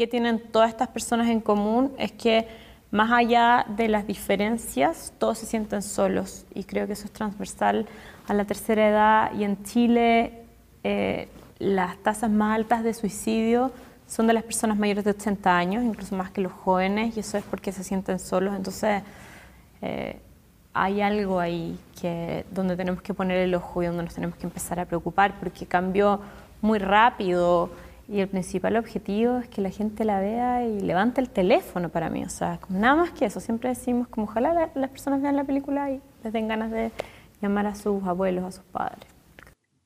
¿qué tienen todas estas personas en común? Es que más allá de las diferencias, todos se sienten solos y creo que eso es transversal a la tercera edad y en Chile eh, las tasas más altas de suicidio son de las personas mayores de 80 años, incluso más que los jóvenes, y eso es porque se sienten solos. Entonces, eh, hay algo ahí que, donde tenemos que poner el ojo y donde nos tenemos que empezar a preocupar, porque cambió muy rápido y el principal objetivo es que la gente la vea y levante el teléfono para mí. O sea, nada más que eso. Siempre decimos como ojalá las personas vean la película y les den ganas de llamar a sus abuelos, a sus padres.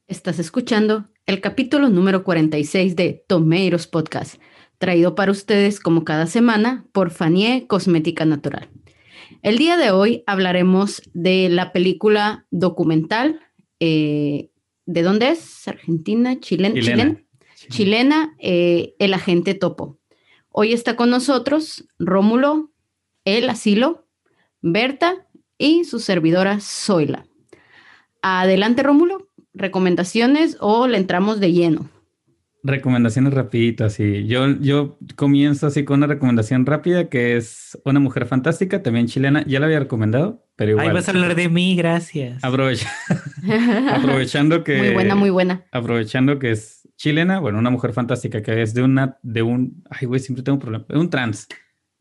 Estás escuchando el capítulo número 46 de Tomeiros Podcast, traído para ustedes como cada semana por Fanie Cosmética Natural. El día de hoy hablaremos de la película documental. Eh, ¿De dónde es? ¿Argentina? ¿Chilena? Chilena, Chilena eh, El Agente Topo. Hoy está con nosotros Rómulo, El Asilo, Berta y su servidora Zoila. Adelante, Rómulo recomendaciones o le entramos de lleno? Recomendaciones rapiditas, sí. Yo, yo comienzo así con una recomendación rápida que es Una Mujer Fantástica, también chilena. Ya la había recomendado, pero igual. Ahí vas a hablar de mí, gracias. aprovechando que... Muy buena, muy buena. Aprovechando que es chilena, bueno, Una Mujer Fantástica, que es de una, de un... Ay, güey, siempre tengo un problema. Un trans.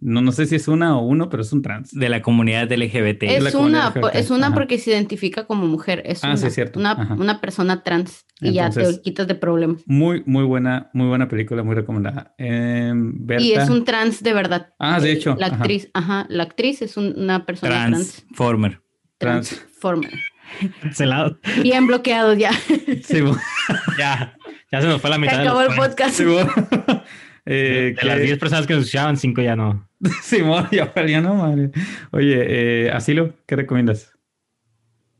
No, no sé si es una o uno, pero es un trans. De la comunidad LGBT. Es una, es una porque se identifica como mujer. Es ah, una, sí, cierto. Una, persona trans y ya te quitas de problemas. Muy, muy buena, muy buena película, muy recomendada. Em, y es un trans de verdad. Ah, de hecho. La actriz, ajá, la actriz es una persona trans. Transformer. Transformer. Cancelado. Bien bloqueado ya. Sí, ya, ya se nos fue la mitad. Se acabó el podcast. Eh, de las 10 personas que nos escuchaban, 5 ya no. Simón, ya valía, no, madre. Oye, eh, Asilo, ¿qué recomiendas?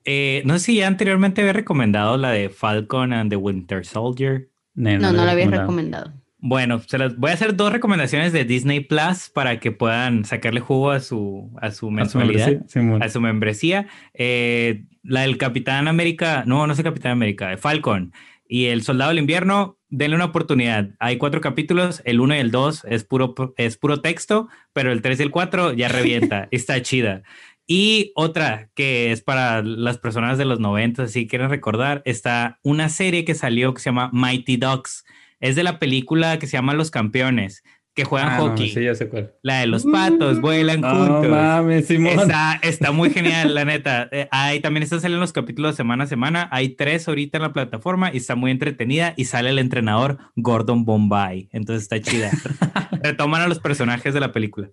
Eh, no sé si ya anteriormente había recomendado la de Falcon and the Winter Soldier. No, no, la había recomendado. Bueno, se las voy a hacer dos recomendaciones de Disney Plus para que puedan sacarle jugo a su, a su mensualidad, a su membresía. Eh, la del Capitán América, no, no sé Capitán América, Falcon y El Soldado del Invierno, denle una oportunidad. Hay cuatro capítulos, el uno y el dos es puro, es puro texto, pero el tres y el cuatro ya revienta, está chida. Y otra que es para las personas de los 90, si quieren recordar, está una serie que salió que se llama Mighty Ducks. Es de la película que se llama Los Campeones que juegan ah, hockey. sí, ya sé cuál. La de los patos, vuelan juntos. Mames, Simón. Está, está, muy genial, la neta. Eh, ahí también están saliendo los capítulos semana a semana. Hay tres ahorita en la plataforma y está muy entretenida. Y sale el entrenador Gordon Bombay. Entonces está chida. Retoman a los personajes de la película.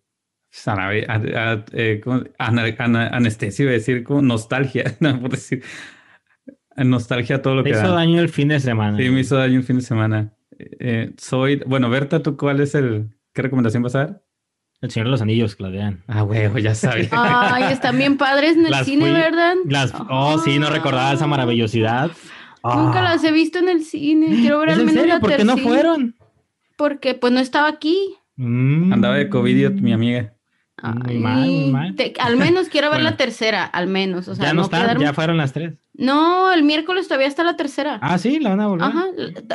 Eh, anestesia, iba a decir como nostalgia, no, por decir nostalgia todo lo que me hizo daño el fin de semana. Sí, me hizo daño el fin de semana. Eh, soy, bueno, Berta, ¿tú cuál es el, qué recomendación vas a dar? El Señor de los Anillos, Claudian. Ah, huevo, ya sabes. Ay, están bien padres en el cine, ¿verdad? oh, sí, no recordaba esa maravillosidad. Nunca las he visto en el cine. Quiero ver al menos la ¿Por qué no fueron? Porque pues no estaba aquí. Mm. Andaba de COVID, mi amiga. Al menos quiero ver la tercera, al menos. O sea, ya no, están, ya fueron las tres. No, el miércoles todavía está la tercera. Ah, sí, la van a volver. Ajá,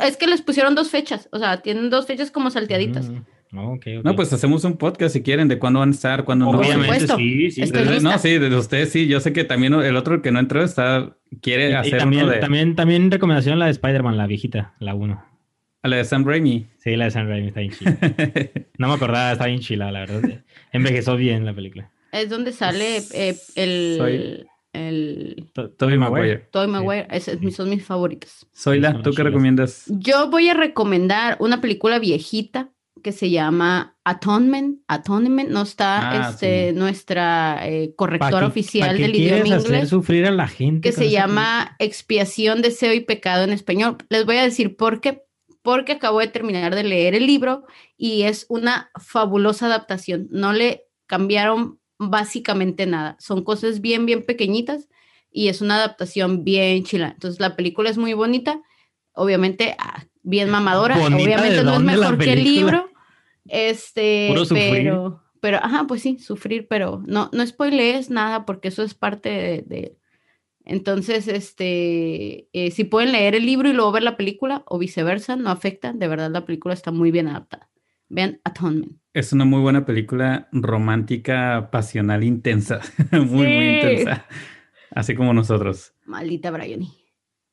es que les pusieron dos fechas, o sea, tienen dos fechas como salteaditas. Mm, no, pues hacemos un podcast si quieren de cuándo van a estar, cuándo no. Obviamente, sí, sí. no, sí, de ustedes sí. Yo sé que también el otro que no entró está quiere hacer. también, también, también recomendación la de Spider-Man, la viejita, la uno. La de Sam Raimi. Sí, la de Sam Raimi está bien chila. no me acordaba, está bien chila, la verdad. Envejeció bien la película. Es donde sale eh, el... el... Tobey Maguire. Tobey Maguire, son mis favoritos. Zoila, ¿tú qué recomiendas? Yo voy a recomendar una película viejita que se llama Atonement. Atonement no está ah, este, nuestra eh, correctora oficial del idioma inglés. Hacer sufrir a la gente. Que se llama Expiación, Deseo y Pecado en español. Les voy a decir por qué porque acabo de terminar de leer el libro y es una fabulosa adaptación. No le cambiaron básicamente nada. Son cosas bien, bien pequeñitas y es una adaptación bien chila. Entonces la película es muy bonita, obviamente ah, bien mamadora, obviamente no es mejor que el libro. Este, pero, pero, ajá, pues sí, sufrir, pero no, no spoilees nada porque eso es parte de entonces, este, eh, si pueden leer el libro y luego ver la película o viceversa, no afecta. De verdad, la película está muy bien adaptada. Vean Atonement. Es una muy buena película romántica, pasional, intensa. muy, muy intensa. Así como nosotros. Maldita Bryony.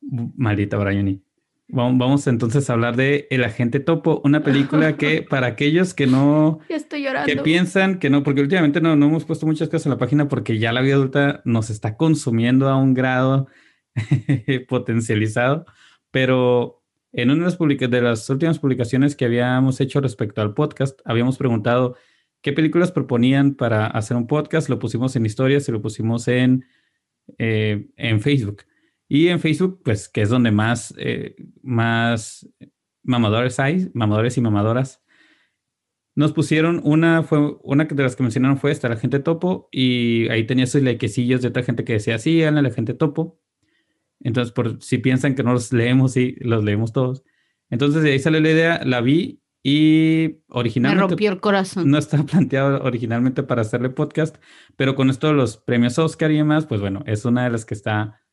Maldita Bryony. Vamos entonces a hablar de El Agente Topo, una película que para aquellos que no... estoy llorando. Que piensan que no, porque últimamente no, no hemos puesto muchas cosas en la página porque ya la vida adulta nos está consumiendo a un grado potencializado, pero en una de las, de las últimas publicaciones que habíamos hecho respecto al podcast, habíamos preguntado qué películas proponían para hacer un podcast, lo pusimos en historias y lo pusimos en, eh, en Facebook. Y en Facebook, pues, que es donde más, eh, más mamadores hay, mamadores y mamadoras, nos pusieron una, fue una de las que mencionaron fue esta, la gente topo, y ahí tenía sus likecillos de otra gente que decía, sí, la gente topo. Entonces, por si piensan que no los leemos, sí, los leemos todos. Entonces, de ahí sale la idea, la vi y originalmente... Me rompió el corazón. No estaba planteado originalmente para hacerle podcast, pero con esto de los premios Oscar y demás, pues bueno, es una de las que está,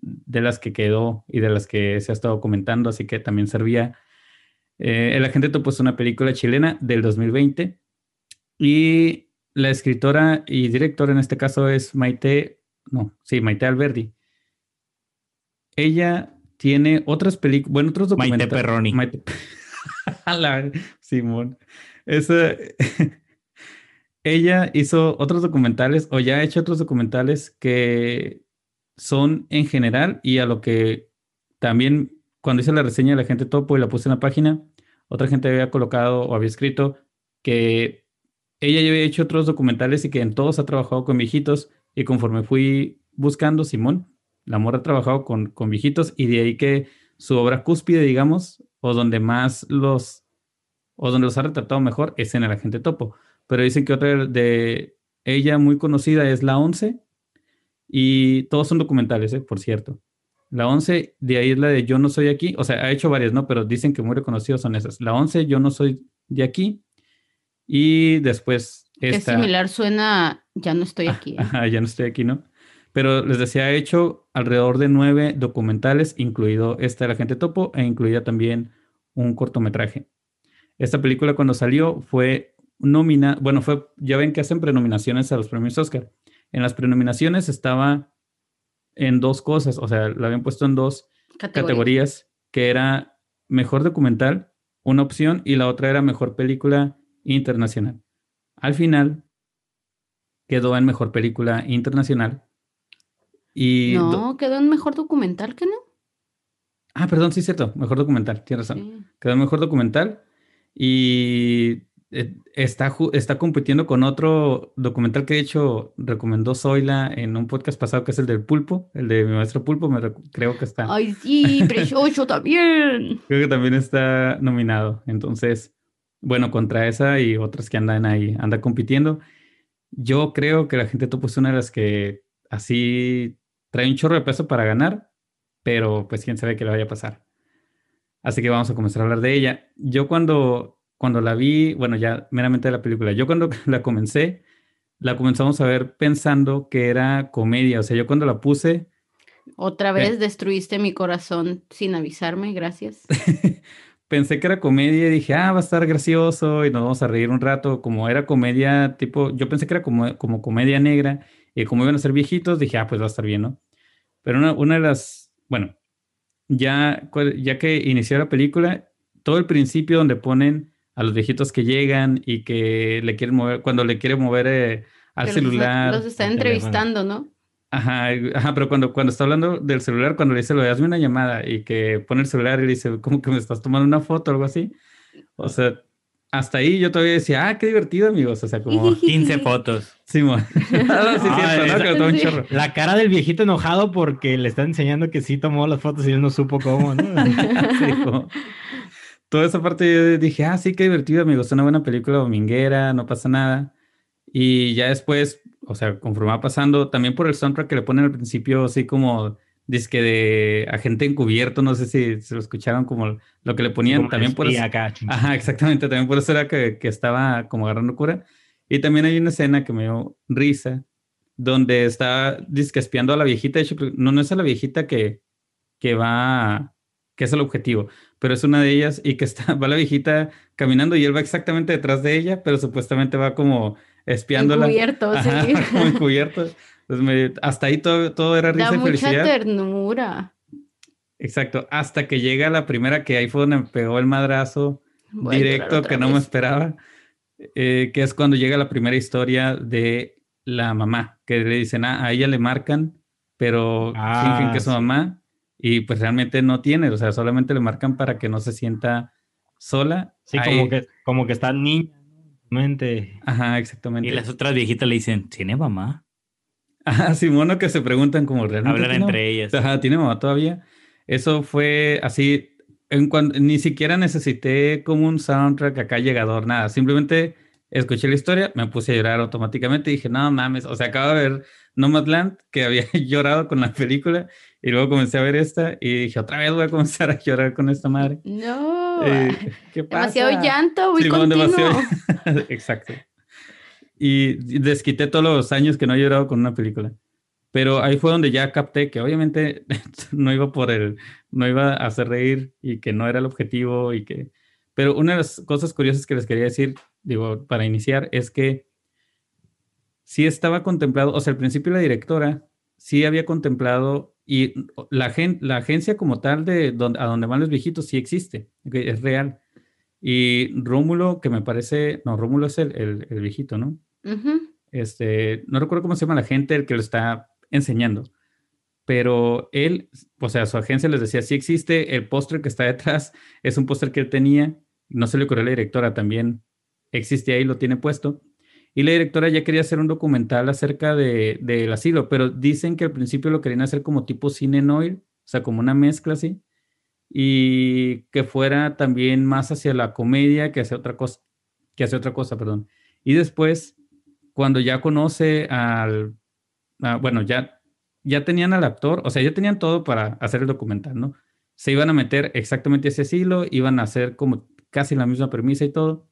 de las que quedó y de las que se ha estado comentando, así que también servía. Eh, el agente topo es una película chilena del 2020 y la escritora y directora en este caso es Maite, no, sí, Maite Alberdi ella tiene otras películas, bueno, otros documentales. Maite Perroni. Maite... Simón. Esa... ella hizo otros documentales o ya ha hecho otros documentales que son en general y a lo que también cuando hice la reseña de la gente topo y la puse en la página, otra gente había colocado o había escrito que ella ya había hecho otros documentales y que en todos ha trabajado con viejitos y conforme fui buscando, Simón, la Mora ha trabajado con, con viejitos y de ahí que su obra cúspide, digamos, o donde más los, o donde los ha retratado mejor es en El Agente Topo. Pero dicen que otra de ella muy conocida es La Once y todos son documentales, ¿eh? por cierto. La Once, de ahí es la de Yo no soy aquí, o sea, ha hecho varias, ¿no? Pero dicen que muy reconocidos son esas. La Once, Yo no soy de aquí y después esta... Es similar, suena Ya no estoy aquí. ¿eh? ya no estoy aquí, ¿no? Pero les decía, he hecho alrededor de nueve documentales, incluido esta de la gente topo e incluida también un cortometraje. Esta película cuando salió fue nominada, bueno, fue, ya ven que hacen prenominaciones a los premios Oscar. En las prenominaciones estaba en dos cosas, o sea, la habían puesto en dos categorías, que era mejor documental, una opción, y la otra era mejor película internacional. Al final quedó en mejor película internacional no, quedó en mejor documental, ¿que no? Ah, perdón, sí, cierto, mejor documental, tienes razón. Quedó en mejor documental y está, está compitiendo con otro documental que de hecho recomendó Zoila en un podcast pasado que es el del pulpo, el de mi maestro pulpo, me creo que está. Ay, sí, precioso también. Creo que también está nominado. Entonces, bueno, contra esa y otras que andan ahí, anda compitiendo. Yo creo que la gente topo es una de las que así trae un chorro de peso para ganar, pero pues quién sabe qué le vaya a pasar. Así que vamos a comenzar a hablar de ella. Yo cuando, cuando la vi, bueno, ya meramente de la película, yo cuando la comencé, la comenzamos a ver pensando que era comedia. O sea, yo cuando la puse... Otra vez destruiste mi corazón sin avisarme, gracias. Pensé que era comedia y dije, ah, va a estar gracioso y nos vamos a reír un rato. Como era comedia, tipo, yo pensé que era como, como comedia negra y como iban a ser viejitos, dije, ah, pues va a estar bien, ¿no? Pero una, una de las, bueno, ya, ya que inició la película, todo el principio donde ponen a los viejitos que llegan y que le quieren mover, cuando le quiere mover eh, al celular. Los, está entrevistando, ¿no? Ajá, ajá, pero cuando, cuando está hablando del celular, cuando le dice, lo hazme una llamada y que pone el celular y le dice, ¿cómo que me estás tomando una foto o algo así? O sea, hasta ahí yo todavía decía, ah, qué divertido, amigos. O sea, como 15 fotos. Sí, La cara del viejito enojado porque le está enseñando que sí tomó las fotos y él no supo cómo, ¿no? sí, Toda esa parte yo dije, ah, sí, qué divertido, amigos. Es una buena película dominguera, no pasa nada. Y ya después, o sea, conforme va pasando, también por el soundtrack que le ponen al principio, así como disque de agente encubierto, no sé si se lo escucharon como lo que le ponían también por eso. ajá, exactamente, también por eso era que, que, estaba como agarrando cura. Y también hay una escena que me dio risa, donde está disque espiando a la viejita, de hecho, no, no es a la viejita que, que va que es el objetivo, pero es una de ellas y que está, va la viejita caminando y él va exactamente detrás de ella, pero supuestamente va como espiándola. Encubierto, sí. como encubierto. hasta ahí todo, todo era risa y felicidad. mucha ternura. Exacto, hasta que llega la primera que ahí fue donde me pegó el madrazo directo que no me esperaba, eh, que es cuando llega la primera historia de la mamá, que le dicen, ah, a ella le marcan, pero ah, fingen que es su mamá y pues realmente no tiene, o sea, solamente le marcan para que no se sienta sola. Sí, como que, como que está niña, mente. Ajá, exactamente. Y las otras viejitas le dicen, ¿tiene mamá? Ajá, Simono que se preguntan como realmente. Hablan entre ellas. Ajá, ¿tiene mamá todavía? Eso fue así, en cuando, ni siquiera necesité como un soundtrack acá llegador, nada, simplemente escuché la historia, me puse a llorar automáticamente y dije, no mames, o sea, acabo de ver Nomadland, que había llorado con la película, y luego comencé a ver esta y dije, otra vez voy a comenzar a llorar con esta madre. No, eh, ¿qué pasa? Demasiado llanto, muy sí, demasiado... Exacto. Y desquité todos los años que no he llorado con una película. Pero ahí fue donde ya capté que obviamente no iba por el, no iba a hacer reír y que no era el objetivo y que... Pero una de las cosas curiosas que les quería decir, digo, para iniciar, es que sí estaba contemplado, o sea, al principio la directora sí había contemplado y la, la agencia como tal de donde, a donde van los viejitos sí existe, es real. Y Rómulo, que me parece, no, Rómulo es el, el, viejito, ¿no? Este, no recuerdo cómo se llama la gente, el que lo está enseñando. Pero él, o sea, su agencia les decía, sí existe, el póster que está detrás es un póster que él tenía, no se le ocurrió a la directora, también existe ahí, lo tiene puesto. Y la directora ya quería hacer un documental acerca del de, asilo, pero dicen que al principio lo querían hacer como tipo cine noir, o sea, como una mezcla así, y que fuera también más hacia la comedia que hacia otra cosa, que hacia otra cosa, perdón. Y después, cuando ya conoce al bueno, ya, ya tenían al actor, o sea, ya tenían todo para hacer el documental, ¿no? Se iban a meter exactamente ese estilo, iban a hacer como casi la misma premisa y todo,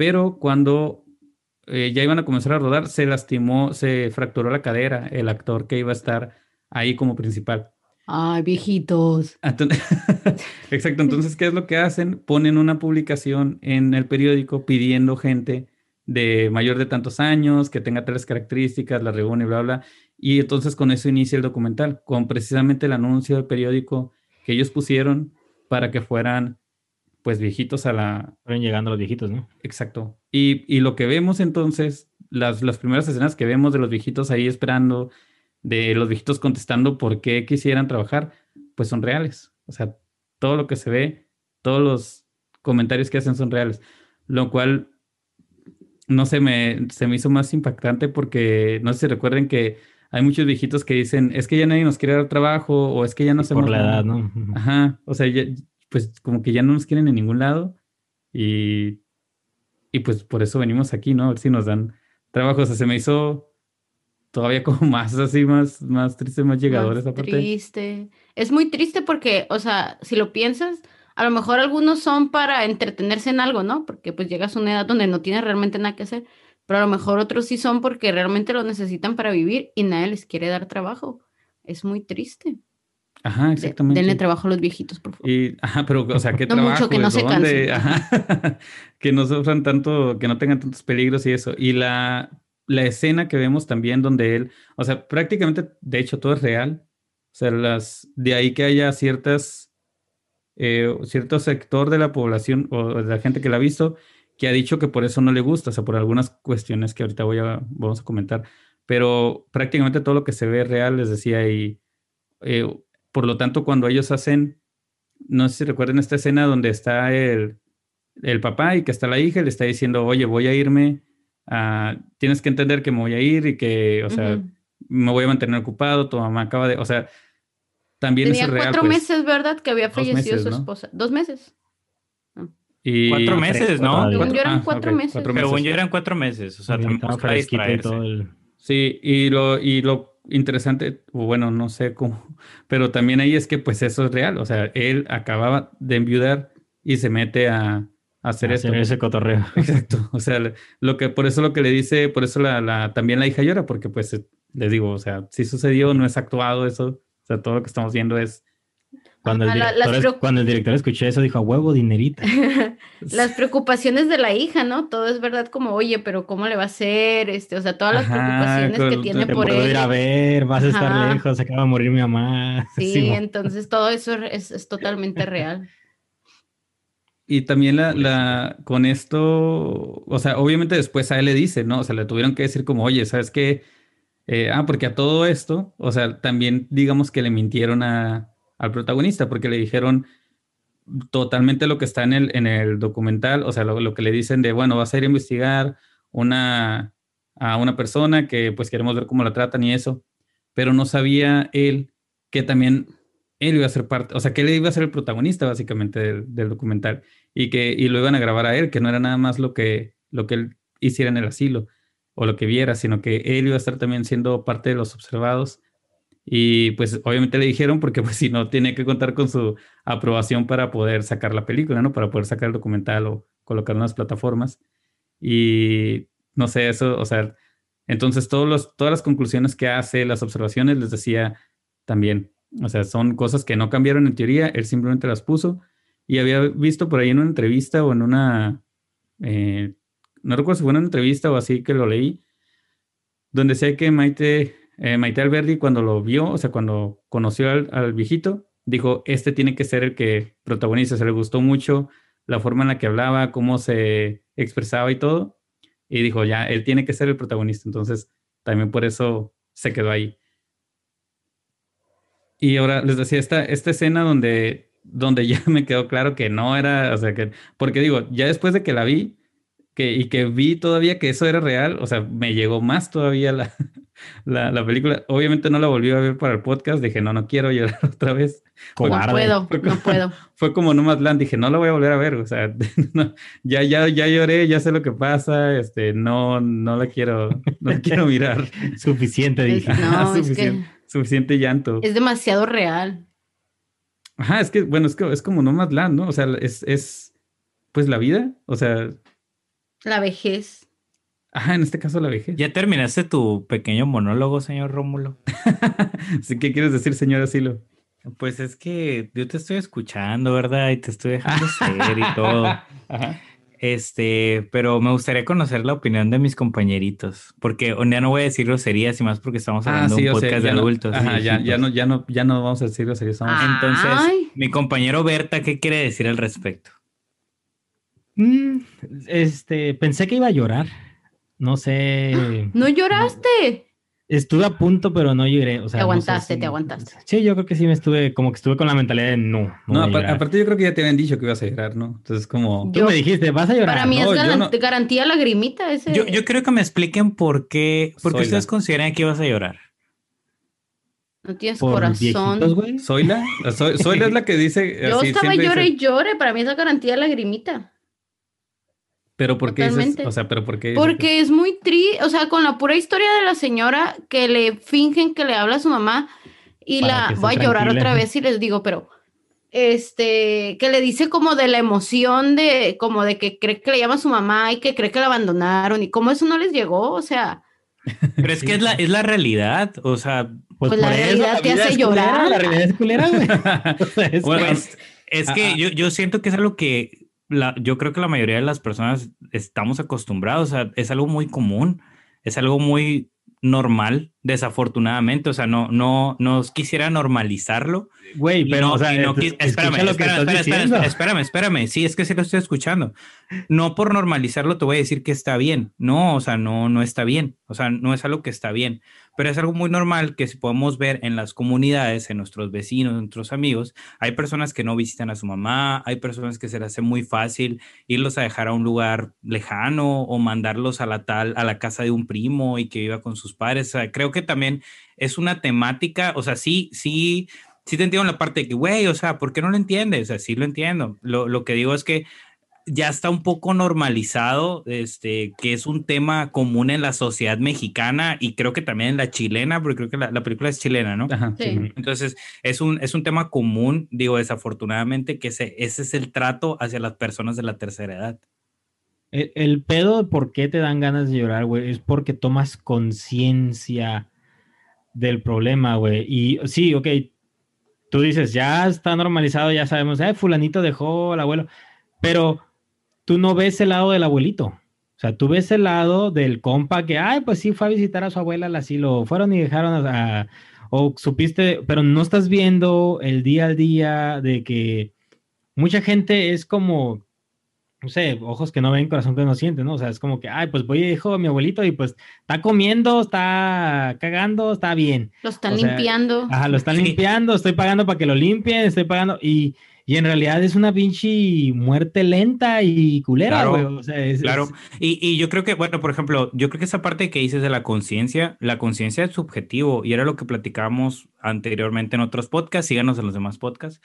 pero cuando eh, ya iban a comenzar a rodar, se lastimó, se fracturó la cadera el actor que iba a estar ahí como principal. Ay, viejitos. Exacto, entonces, ¿qué es lo que hacen? Ponen una publicación en el periódico pidiendo gente de mayor de tantos años, que tenga tales características, la reúne, bla, bla. Y entonces con eso inicia el documental, con precisamente el anuncio del periódico que ellos pusieron para que fueran pues viejitos a la... Fueron llegando los viejitos, ¿no? Exacto. Y, y lo que vemos entonces, las, las primeras escenas que vemos de los viejitos ahí esperando, de los viejitos contestando por qué quisieran trabajar, pues son reales. O sea, todo lo que se ve, todos los comentarios que hacen son reales. Lo cual no sé, me, se me hizo más impactante porque no sé si recuerden que hay muchos viejitos que dicen, es que ya nadie nos quiere dar trabajo o es que ya no hacemos Por la edad, ¿no? Ajá, o sea, pues como que ya no nos quieren en ningún lado y, y pues por eso venimos aquí, ¿no? A ver si nos dan trabajo. O sea, se me hizo todavía como más así, más, más triste, más llegador esa parte. Triste. Es muy triste porque, o sea, si lo piensas, a lo mejor algunos son para entretenerse en algo, ¿no? Porque pues llegas a una edad donde no tienes realmente nada que hacer, pero a lo mejor otros sí son porque realmente lo necesitan para vivir y nadie les quiere dar trabajo. Es muy triste. Ajá, exactamente. denle trabajo a los viejitos, por favor. Y, ajá, pero, o sea, ¿qué no trabajo? Mucho, que no se cansen. Ajá, que no sufran tanto, que no tengan tantos peligros y eso. Y la, la escena que vemos también donde él, o sea, prácticamente, de hecho, todo es real. O sea, las, de ahí que haya ciertas eh, cierto sector de la población o de la gente que la ha visto que ha dicho que por eso no le gusta, o sea, por algunas cuestiones que ahorita voy a, vamos a comentar, pero prácticamente todo lo que se ve real, les decía, y eh, por lo tanto, cuando ellos hacen, no sé si recuerden esta escena donde está el, el papá y que está la hija y le está diciendo, oye, voy a irme, tienes que entender que me voy a ir y que, o sea, me voy a mantener ocupado, tu mamá acaba de, o sea, también Tenía cuatro pues. meses, ¿verdad? Que había fallecido su esposa. ¿Dos meses? Y cuatro meses, ¿no? Según yo eran cuatro, meses. Cuatro meses. Según yo eran cuatro meses. O sea, también para todo el... Sí, y lo, y lo interesante, bueno, no sé cómo, pero también ahí es que pues eso es real. O sea, él acababa de enviudar y se mete a, hacer esto. ese cotorreo. Exacto. O sea, lo que, por eso lo que le dice, por eso la, la, también la hija llora, porque pues le digo, o sea, si sucedió, no es actuado eso sea, todo lo que estamos viendo es Cuando, el director, cuando el director escuchó eso, dijo, a huevo, dinerita. las preocupaciones de la hija, ¿no? Todo es verdad como, oye, pero ¿cómo le va a hacer? Este, o sea, todas las preocupaciones que tiene por él. ir a ver, vas a estar lejos, acaba de morir mi mamá. Sí, entonces todo eso es, es, totalmente real. Y también la, la, con esto, o sea, obviamente después a él le dice, ¿no? O sea, le tuvieron que decir como, oye, ¿sabes qué? Eh, ah, porque a todo esto, o sea, también digamos que le mintieron a, al protagonista, porque le dijeron totalmente lo que está en el, en el documental, o sea, lo, que le dicen de, bueno, vas a ir a investigar una, a una persona que pues queremos ver cómo la tratan y eso, pero no sabía él que también él iba a ser parte, o sea, que él iba a ser el protagonista básicamente del, del, documental y que y lo iban a grabar a él, que no era nada más lo que, lo que él hiciera en el asilo o lo que viera, sino que él iba a estar también siendo parte de los observados y pues obviamente le dijeron porque pues si no tiene que contar con su aprobación para poder sacar la película, ¿no? Para poder sacar el documental o colocar en las plataformas. Y no sé, eso, o sea, entonces todos los, todas las conclusiones que hace, las observaciones, les decía también, o sea, son cosas que no cambiaron en teoría, él simplemente las puso y había visto por ahí en una entrevista o en una, eh, no recuerdo si fue en una entrevista o así que lo leí, donde decía que Maite eh, Maite Alberdi cuando lo vio, o sea, cuando conoció al, viejito, dijo, este tiene que ser el que protagoniza, se le gustó mucho la forma en la que hablaba, cómo se expresaba y todo, y dijo, ya, él tiene que ser el protagonista, entonces también por eso se quedó ahí. Y ahora les decía, esta, esta escena donde, donde ya me quedó claro que no era, o sea, que, porque digo, ya después de que la vi, que, y que vi todavía que eso era real, o sea, me llegó más todavía la, la, la, película. Obviamente no la volví a ver para el podcast. Dije, no, no quiero llorar otra vez. No puedo, no puedo. Fue como Nomadland. Dije, no la voy a volver a ver. O sea, ya, ya, ya lloré, ya sé lo que pasa. Este, no, no la quiero, no la quiero mirar. suficiente, dije. No, suficiente, suficiente llanto. Es demasiado real. Ajá, es que, bueno, es, que, es como Nomadland, ¿no? O sea, es, es, pues la vida. O sea. La vejez. Ajá, en este caso la vejez. ¿Ya terminaste tu pequeño monólogo, señor Rómulo? ¿Qué quieres decir, señor Asilo? Pues es que yo te estoy escuchando, ¿verdad? Y te estoy dejando ser y todo. Ajá. Este, pero me gustaría conocer la opinión de mis compañeritos, porque ya no voy a decir groserías y más porque estamos ah, hablando de un podcast de adultos. ajá, ya, ya, no, ya, no, ya no vamos a decir groserías. Entonces, mi compañero Berta, ¿qué quiere decir al respecto? Mm, este, pensé que iba a llorar. No sé. ¿No lloraste? Estuve a punto, pero no lloré. O sea, te aguantaste, te aguantaste. Sí, yo creo que sí me estuve, como que estuve con la mentalidad de no. No, aparte yo creo que ya te habían dicho que ibas a llorar, ¿no? Entonces, como. Tú me dijiste, vas a llorar. Para mí es garantía lagrimita ese. Yo, yo creo que me expliquen por qué, por qué ustedes consideran que ibas a llorar. No tienes corazón. ¿Soy la? Soy, es la que dice. Yo estaba llore y llore. Para mí es garantía lagrimita. Pero ¿por qué o sea, pero por qué Porque es muy triste, o sea, con la pura historia de la señora que le fingen que le habla a su mamá y la voy a llorar otra vez y les digo, pero este, que le dice como de la emoción de, como de que cree que le llama a su mamá y que cree que la abandonaron y cómo eso no les llegó, o sea. Pero es que es la, es la realidad, o sea. Pues, pues la realidad te hace llorar. la realidad es culera, güey. pues, es que yo, yo siento que es algo que yo creo que la mayoría de las personas estamos acostumbrados, a, es algo muy común, es algo muy normal, desafortunadamente, o sea, no, no, no quisiera normalizarlo. Güey, pero, o sea, espérame, espérame, espérame, espérame, sí, es que sí lo estoy escuchando. No por normalizarlo te voy a decir que está bien, no, o sea, no, no está bien, o sea, no es algo que está bien, pero es algo muy normal que si podemos ver en las comunidades, en nuestros vecinos, en nuestros amigos, hay personas que no visitan a su mamá, hay personas que se les hace muy fácil irlos a dejar a un lugar lejano o mandarlos a la tal, a la casa de un primo y que viva con sus padres. Sea, creo que también es una temática, o sea, sí, sí, sí te entiendo la parte de que, güey, o sea, ¿por qué no lo entiendes? O sea, sí lo entiendo. Lo que digo es que ya está un poco normalizado, este, que es un tema común en la sociedad mexicana y creo que también en la chilena, porque creo que la, película es chilena, ¿no? sí. Entonces, es un, es un tema común, digo, desafortunadamente, que ese, ese es el trato hacia las personas de la tercera edad. El, pedo de por qué te dan ganas de llorar, güey, es porque tomas conciencia del problema, güey. Y sí, ok, tú dices, ya está normalizado, ya sabemos, eh, fulanito dejó al abuelo, pero tú no ves el lado del abuelito. O sea, tú ves el lado del compa que, ay, pues sí, fue a visitar a su abuela al asilo, fueron y dejaron a, o supiste, pero no estás viendo el día al día de que mucha gente es como, no sé, ojos que no ven, corazón que no siente, ¿no? O sea, es como que, ay, pues voy y dejo a mi abuelito y pues está comiendo, está cagando, está bien. Lo están limpiando. Ajá, lo están limpiando, estoy pagando para que lo limpien, estoy pagando y y en realidad es una pinche muerte lenta y culera, Claro, claro. Y, yo creo que, bueno, por ejemplo, yo creo que esa parte que dices de la conciencia, la conciencia es subjetivo y era lo que platicábamos anteriormente en otros podcasts, síganos en los demás podcasts,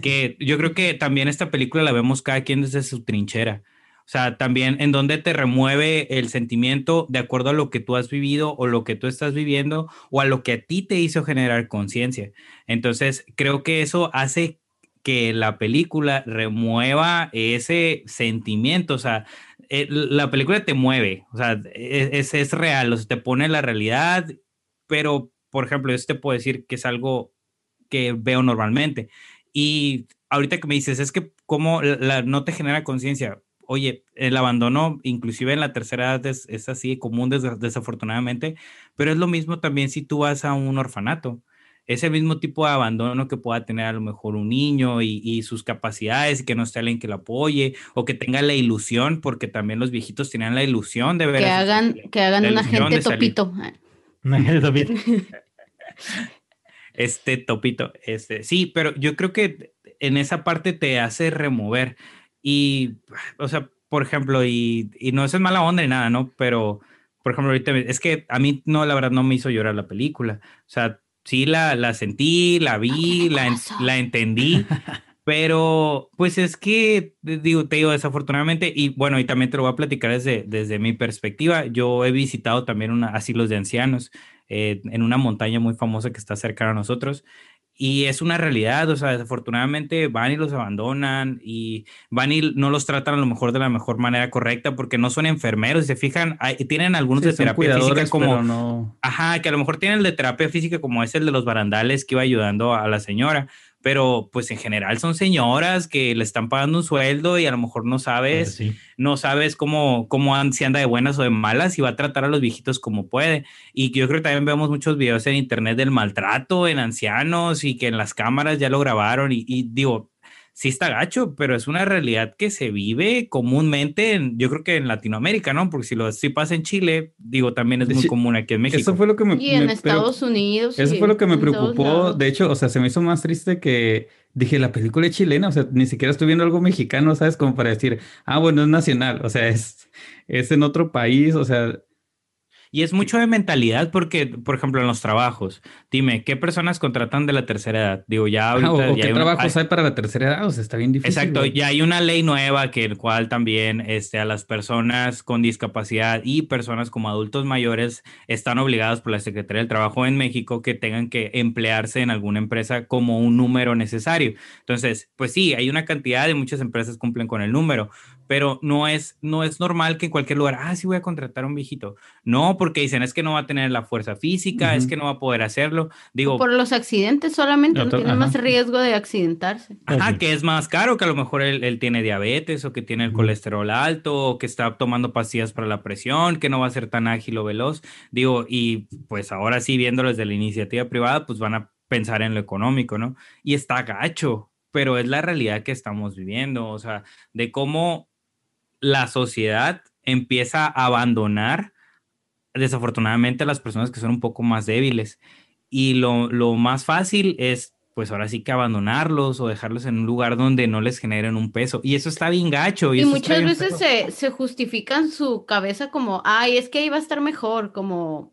que yo creo que también esta película la vemos cada quien desde su trinchera. O sea, también en donde te remueve el sentimiento de acuerdo a lo que tú has vivido o lo que tú estás viviendo o a lo que a ti te hizo generar conciencia. Entonces, creo que eso hace que la película remueva ese sentimiento, o sea, eh, la película te mueve, o sea, e, es, es, real, o sea, te pone la realidad, pero, por ejemplo, yo te puedo decir que es algo que veo normalmente. Y ahorita que me dices, es que como la, no te genera conciencia, oye, el abandono, inclusive en la tercera edad, es, es así común desafortunadamente, pero es lo mismo también si tú vas a un orfanato ese mismo tipo de abandono que pueda tener a lo mejor un niño y, sus capacidades y que no esté alguien que lo apoye o que tenga la ilusión, porque también los viejitos tenían la ilusión de ver. Que hagan, que hagan un agente topito. Un agente topito. este topito, este, sí, pero yo creo que en esa parte te hace remover y, o sea, por ejemplo, y, y no es mala onda ni nada, ¿no? Pero, por ejemplo, ahorita es que a mí no, la verdad, no me hizo llorar la película. O sea, sí la, la sentí, la vi, la, la entendí, pero pues es que, digo, te digo, desafortunadamente, y bueno, y también te lo voy a platicar desde, desde mi perspectiva, yo he visitado también una, asilos de ancianos eh, en una montaña muy famosa que está cerca de nosotros, y es una realidad, o sea, desafortunadamente van y los abandonan y van y no los tratan a lo mejor de la mejor manera correcta porque no son enfermeros, si se fijan, tienen algunos de terapia física como... No... Ajá, que a lo mejor tienen el de terapia física como es el de los barandales que iba ayudando a la señora, pero pues en general son señoras que le están pagando un sueldo y a lo mejor no sabes, no sabes cómo, cómo si anda de buenas o de malas y va a tratar a los viejitos como puede. Y yo creo que también vemos muchos videos en internet del maltrato en ancianos y que en las cámaras ya lo grabaron y, y digo, sí está gacho, pero es una realidad que se vive comúnmente, en, yo creo que en Latinoamérica, ¿no? Porque si lo si pasa en Chile, digo, también es muy común aquí en México. Eso fue lo que me... Y en Estados Unidos. Eso fue lo que me preocupó. De hecho, o sea, se me hizo más triste que dije, la película es chilena, o sea, ni siquiera estoy viendo algo mexicano, ¿sabes? Como para decir, ah, bueno, es nacional, o sea, es, es en otro país, o sea, y es mucho de mentalidad porque, por ejemplo, en los trabajos, dime, ¿qué personas contratan de la tercera edad? Digo, ya ahorita... ¿qué trabajos hay, para la tercera edad? O sea, está bien difícil. Exacto, ya hay una ley nueva que el cual también este, a las personas con discapacidad y personas como adultos mayores están obligados por la Secretaría del Trabajo en México que tengan que emplearse en alguna empresa como un número necesario. Entonces, pues sí, hay una cantidad de muchas empresas cumplen con el número, pero no es, no es normal que en cualquier lugar, ah, sí voy a contratar a un viejito. No, porque dicen, es que no va a tener la fuerza física, es que no va a poder hacerlo. Digo, por los accidentes solamente, no, tiene más riesgo de accidentarse. Ajá, que es más caro, que a lo mejor él, tiene diabetes o que tiene el colesterol alto o que está tomando pastillas para la presión, que no va a ser tan ágil o veloz. Digo, y pues ahora sí, viéndolo desde la iniciativa privada, pues van a pensar en lo económico, ¿no? Y está gacho, pero es la realidad que estamos viviendo, o sea, de cómo la sociedad empieza a abandonar desafortunadamente a las personas que son un poco más débiles. Y lo, más fácil es, pues ahora sí que abandonarlos o dejarlos en un lugar donde no les generen un peso. Y eso está bien gacho. Y, muchas veces se, se justifican su cabeza como, ay, es que ahí va a estar mejor, como...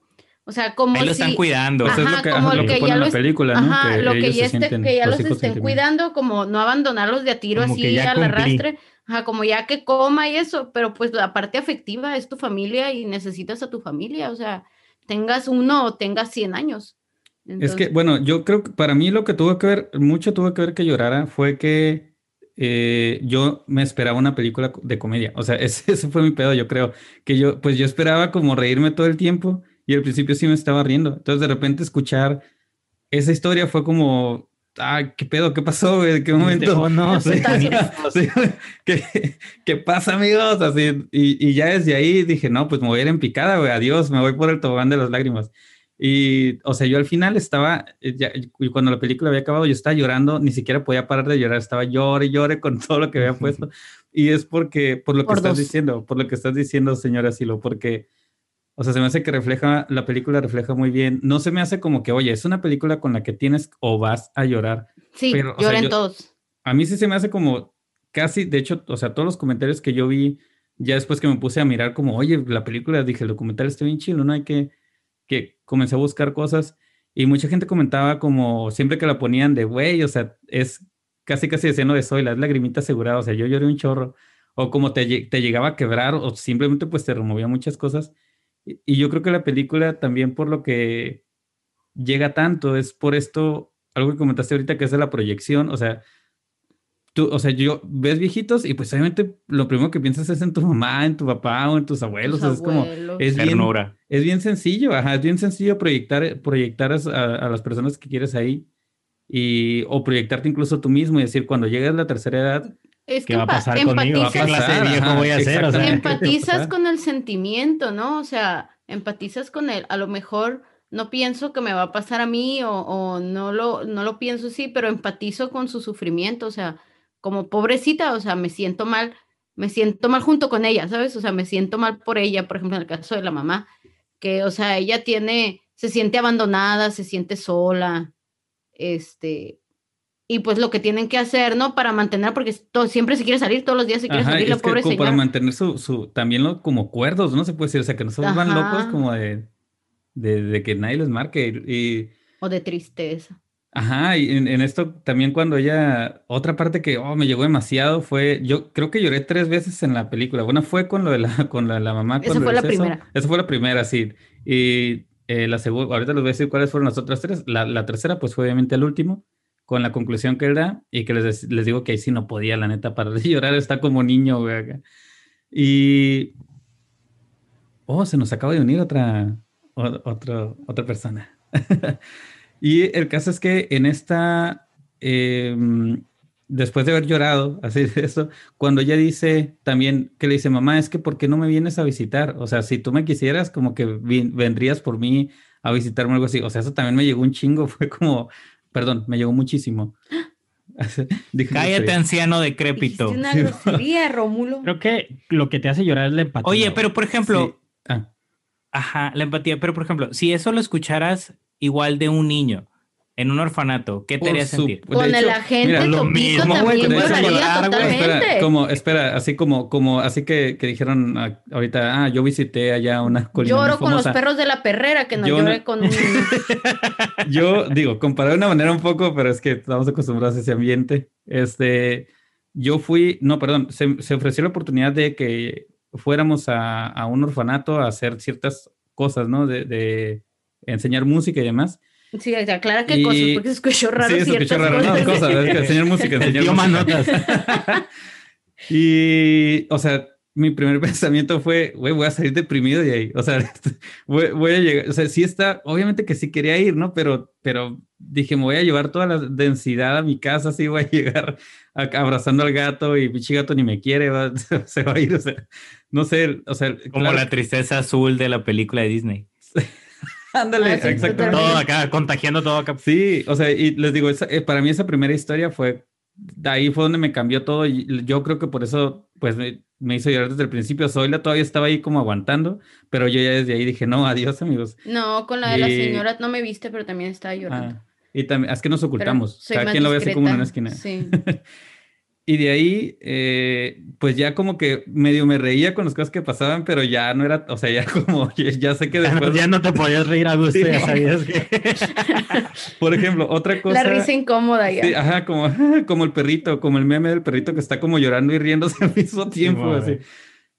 O sea, como Ahí lo están cuidando. Eso es lo que, como lo que, ya en la película, ¿no? Ajá, lo que ya, este, que ya los, estén cuidando, como no abandonarlos de a tiro así al arrastre. Ajá, como ya que coma y eso, pero pues la parte afectiva es tu familia y necesitas a tu familia, o sea, tengas uno o tengas 100 años. Es que, bueno, yo creo que para mí lo que tuvo que ver, mucho tuvo que ver que llorara fue que eh, yo me esperaba una película de comedia, o sea, ese, ese, fue mi pedo, yo creo, que yo, pues yo esperaba como reírme todo el tiempo y al principio sí me estaba riendo, entonces de repente escuchar esa historia fue como, ah, ¿qué pedo? ¿Qué pasó, güey? ¿Qué momento? Oh, no, sí, ¿Qué, ¿Qué, pasa, amigos? Así, y, y, ya desde ahí dije, no, pues me voy a ir en picada, güey, adiós, me voy por el tobogán de las lágrimas. Y, o sea, yo al final estaba, eh, ya, cuando la película había acabado, yo estaba llorando, ni siquiera podía parar de llorar, estaba llore y llore con todo lo que había puesto. Y es porque, por lo que estás diciendo, por lo que estás diciendo, señora Silo, porque, o sea, se me hace que refleja, la película refleja muy bien, no se me hace como que, oye, es una película con la que tienes o vas a llorar. Sí, lloren todos. A mí sí se me hace como casi, de hecho, o sea, todos los comentarios que yo vi, ya después que me puse a mirar como, oye, la película, dije, el documental está bien chido, no hay que que comencé a buscar cosas y mucha gente comentaba como siempre que la ponían de, güey, o sea, es casi casi diciendo de soy, las lagrimitas aseguradas, o sea, yo lloré un chorro, o como te, te llegaba a quebrar, o simplemente pues te removía muchas cosas. Y, yo creo que la película también por lo que llega tanto es por esto, algo que comentaste ahorita que es de la proyección, o sea, o sea, yo ves viejitos y pues obviamente lo primero que piensas es en tu mamá, en tu papá o en tus abuelos. es como, es bien, es bien sencillo, ajá, es bien sencillo proyectar, proyectar a, las personas que quieres ahí y, o proyectarte incluso tú mismo y decir, cuando llegues a la tercera edad, ¿qué va a pasar conmigo? ¿Qué clase de viejo voy a hacer? O sea, empatizas con el sentimiento, ¿no? O sea, empatizas con él. A lo mejor no pienso que me va a pasar a mí o, o no, lo, no lo pienso así, pero empatizo con su sufrimiento. O sea, como pobrecita, o sea, me siento mal, me siento mal junto con ella, ¿sabes? O sea, me siento mal por ella, por ejemplo, en el caso de la mamá, que, o sea, ella tiene, se siente abandonada, se siente sola, este, y pues lo que tienen que hacer, ¿no? Para mantener, porque todo, siempre se quiere salir, todos los días se quiere salir la pobre Para mantener su, su también lo, como cuerdos, ¿no? Se puede decir, o sea, que no se vuelvan locos como de, de, de, que nadie les marque y... O de tristeza. Ajá, y en, esto también cuando ella, otra parte que oh, me llegó demasiado fue, yo creo que lloré tres veces en la película. Una fue con lo de la, con la, la mamá. Esa fue la primera. Esa fue la primera, sí. Y eh, la segunda, ahorita les voy a decir cuáles fueron las otras tres. La, la tercera, pues obviamente el último, con la conclusión que da, y que les, les digo que ahí sí no podía, la neta, para de llorar, está como niño, güey. Y... Oh, se nos acaba de unir otra, otra, otra persona. Y el caso es que en esta, em, después de haber llorado, así de eso, cuando ella dice también que le dice, mamá, es que ¿por qué no me vienes a visitar? O sea, si tú me quisieras, como que vendrías por mí a visitarme algo así. O sea, eso también me llegó un chingo, fue como, perdón, me llegó muchísimo. Cállate, anciano decrépito. una grosería, Rómulo. Creo que lo que te hace llorar es la empatía. Oye, pero por ejemplo, ah. ajá, la empatía, pero por ejemplo, si eso lo escucharas igual de un niño en un orfanato, ¿qué te haría sentir? Con el agente lo mismo, también Espera, como, espera, así como, como, así que, que dijeron ahorita, ah, yo visité allá una colina Lloro con los perros de la perrera, que no lloré con un Yo digo, comparado de una manera un poco, pero es que estamos acostumbrados a ese ambiente. Este, yo fui, no, perdón, se, se ofreció la oportunidad de que fuéramos a, a, un orfanato a hacer ciertas cosas, ¿no? de, de enseñar música y demás. Sí, aclara qué cosas, porque se escuchó raro. Sí, se escuchó raro, no, cosas, es que enseñar música, enseñar música. notas. y, o sea, mi primer pensamiento fue, güey, voy a salir deprimido de ahí. O sea, voy, voy, a llegar, o sea, sí está, obviamente que sí quería ir, ¿no? Pero, pero dije, me voy a llevar toda la densidad a mi casa, sí voy a llegar abrazando al gato y mi gato ni me quiere, se va a ir, o sea, no sé, o sea. Como la tristeza azul de la película de Disney. Ándale, ah, exactamente. Todo acá, contagiando todo acá. Sí, o sea, y les digo, eh, para mí esa primera historia fue, de ahí fue donde me cambió todo y yo creo que por eso, pues me, hizo llorar desde el principio. Zoila todavía estaba ahí como aguantando, pero yo ya desde ahí dije, no, adiós amigos. No, con la de la señora no me viste, pero también estaba llorando. Ah, y también, es que nos ocultamos. Cada quien lo ve así como en una esquina. Sí. Y de ahí, eh, pues ya como que medio me reía con las cosas que pasaban, pero ya no era, o sea, ya como, ya, sé que después... Ya no te podías reír a gusto, ya sabías que... Por ejemplo, otra cosa... La risa incómoda ya. Sí, ajá, como, como el perrito, como el meme del perrito que está como llorando y riéndose al mismo tiempo, así.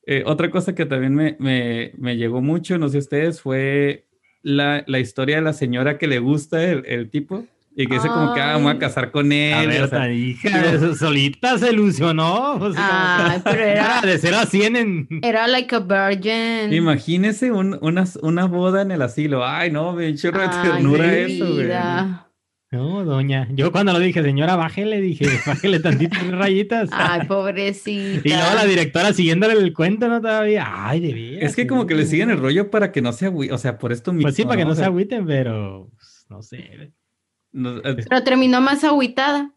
Eh, otra cosa que también me, me, me, llegó mucho, no sé ustedes, fue la, la historia de la señora que le gusta el, el tipo. Y que dice como que ah, vamos a casar con él. A ver, o sea, hija, solita se ilusionó. O sea, pero era... De ser a 100 en... Era like a virgin. Imagínese un, una, una boda en el asilo. Ay, no, me chorro de ternura eso, güey. No, doña. Yo cuando lo dije, señora, bájele, dije, bájele tantitas rayitas. Ay, pobrecita. Y luego la directora siguiéndole el cuento, ¿no? Todavía. Ay, de Es que como que le siguen el rollo para que no se agüiten, o sea, por esto mismo. Pues sí, para que no, se agüiten, pero pues, no sé. Eh, pero terminó más agüitada.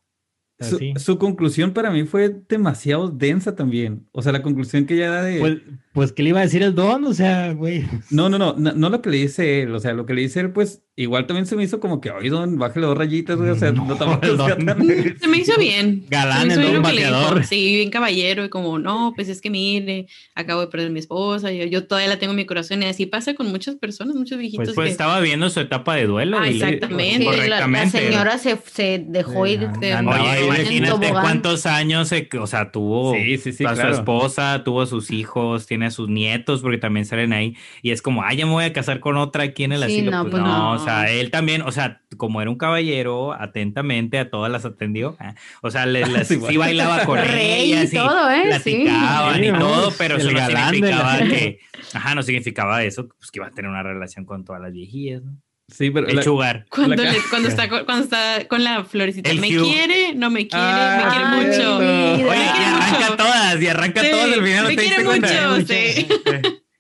Su, conclusión para mí fue demasiado densa también. O sea, la conclusión que ella da de. Pues, pues ¿qué le iba a decir el don? O sea, güey. No, no, no, no, lo que le dice él. O sea, lo que le dice él, pues igual también se me hizo como que, oye, don, bájale dos rayitas, güey. O sea, no, tampoco Se me hizo bien. Galán, el don bateador. Sí, bien caballero. Y como, no, pues es que mire, acabo de perder a mi esposa. Yo, yo todavía la tengo en mi corazón. Y así pasa con muchas personas, muchos viejitos. Pues, pues estaba viendo su etapa de duelo. Ah, exactamente. correctamente. La, señora se, se dejó ir. De, oye, imagínate cuántos años, se, o sea, tuvo a su esposa, tuvo a sus hijos, tiene a sus nietos, porque también salen ahí. Y es como, ah, ya me voy a casar con otra aquí en el asilo. No, pues, pues no, sea, él también, o sea, como era un caballero, atentamente a todas las atendió. ¿eh? O sea, le, sí, bailaba con ellas y todo, ¿eh? platicaban y todo, pero eso no significaba que, ajá, no significaba eso, pues que iba a tener una relación con todas las viejillas, ¿no? Sí, pero el chugar. Cuando, cuando, está, cuando está con la florecita, ¿me quiere? ¿No me quiere? me quiere mucho. Oye, y arranca todas, y arranca todas al final. Me quiere mucho, sí.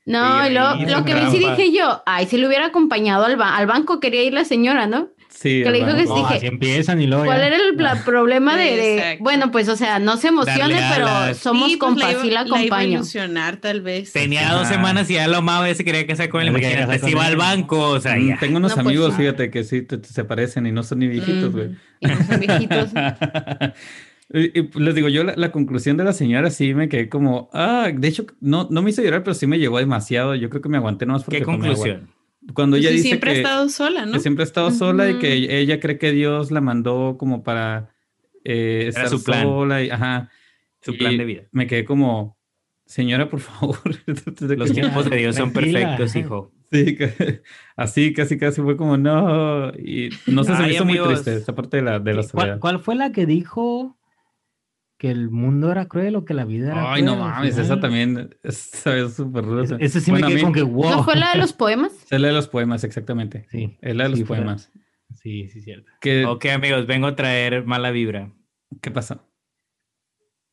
No, lo, lo que vi sí dije yo, ay, si le hubiera acompañado al, al banco quería ir la señora, ¿no? Sí, que le dijo que no, dije, así empiezan y luego ¿Cuál era el problema de, bueno, pues, o sea, no se emocione, pero somos sí, pues, compas, la, la acompaño. La tal vez. Tenía dos semanas y ya lo amaba y se quería casar con él. Imagínate, si iba al banco, o sea, mm, Tengo unos pues, amigos, fíjate, que sí se parecen y no son ni viejitos, güey. Y no son viejitos. Y, les digo, yo la, conclusión de la señora sí me quedé como, ah, de hecho, no, no me hizo llorar, pero sí me llegó demasiado. Yo creo que me aguanté nomás porque ¿Qué conclusión? Cuando ella dice siempre que, ha estado sola, ¿no? Que siempre ha estado sola y que ella cree que Dios la mandó como para eh, estar su plan. sola y, ajá. Su plan de vida. Me quedé como, señora, por favor. Los tiempos de Dios son perfectos, hijo. Sí, así casi casi fue como no y no sé, se me hizo muy triste esta parte de la de la ¿Cuál, ¿Cuál fue la que dijo que el mundo era cruel o que la vida era Ay, no mames, esa también es súper ruda. Ese sí me quedé con que wow. ¿No fue la de los poemas? Es la de los poemas, exactamente. Sí. Es la de los poemas. Sí, sí, cierto. Ok, amigos, vengo a traer mala vibra. ¿Qué pasó?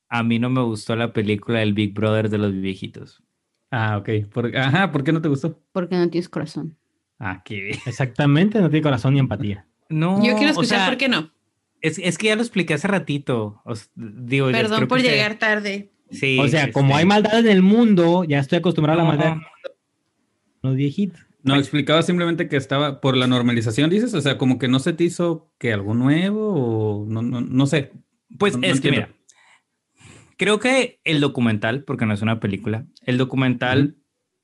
A mí no me gustó la película del Big Brother de los viejitos. Ah, ok. Ajá, ¿por qué no te gustó? Porque no tienes corazón. Ah, qué Exactamente, no tiene corazón ni empatía. No. Yo quiero escuchar por qué no. Es, es, que ya lo expliqué hace ratito. digo, Perdón por llegar tarde. Sí, o sea, como este hay maldad en el mundo, ya estoy acostumbrado a la maldad. Los viejitos. No, explicaba simplemente que estaba por la normalización, dices, o sea, como que no se te hizo que algo nuevo o no, no, no sé. Pues es que mira, creo que el documental, porque no es una película, el documental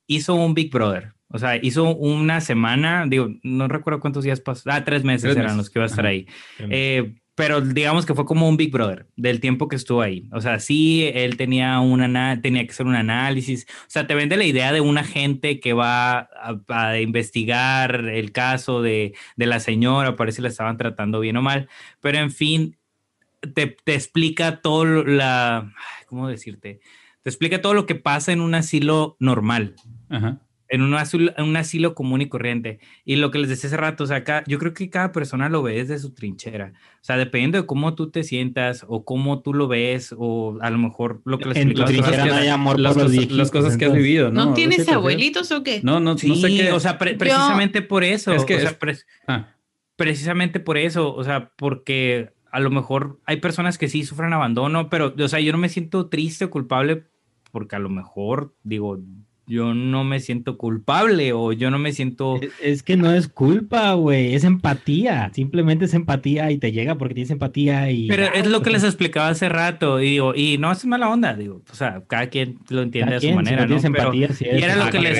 hizo un Big Brother. O sea, hizo una semana, digo, no recuerdo cuántos días pasó. Ah, tres meses eran los que iba a estar ahí. Eh, pero digamos que fue como un Big Brother del tiempo que estuvo ahí. O sea, sí, él tenía, una, tenía que hacer un análisis. O sea, te vende la idea de un agente que va a, investigar el caso de, de, la señora, parece que la estaban tratando bien o mal. Pero en fin, te, te explica todo la... ¿Cómo decirte? Te explica todo lo que pasa en un asilo normal. Ajá en un, asilo, un asilo común y corriente. Y lo que les decía hace rato, o sea, acá, yo creo que cada persona lo ve desde su trinchera. O sea, dependiendo de cómo tú te sientas o cómo tú lo ves, o a lo mejor lo que les En tu trinchera no hay amor las, por cosas, las cosas que has vivido, ¿no? ¿No tienes abuelitos o qué? No, no, no sé qué. O sea, precisamente por eso. Es que o sea, ah. precisamente por eso, o sea, porque a lo mejor hay personas que sí sufren abandono, pero, o sea, yo no me siento triste o culpable porque a lo mejor, digo, yo no me siento culpable o yo no me siento... Es, que no es culpa, güey, es empatía, simplemente es empatía y te llega porque tienes empatía y... Pero es lo que les explicaba hace rato y digo, y no es mala onda, digo, o sea, cada quien lo entiende de su manera, ¿no? Empatía, y, era lo que les,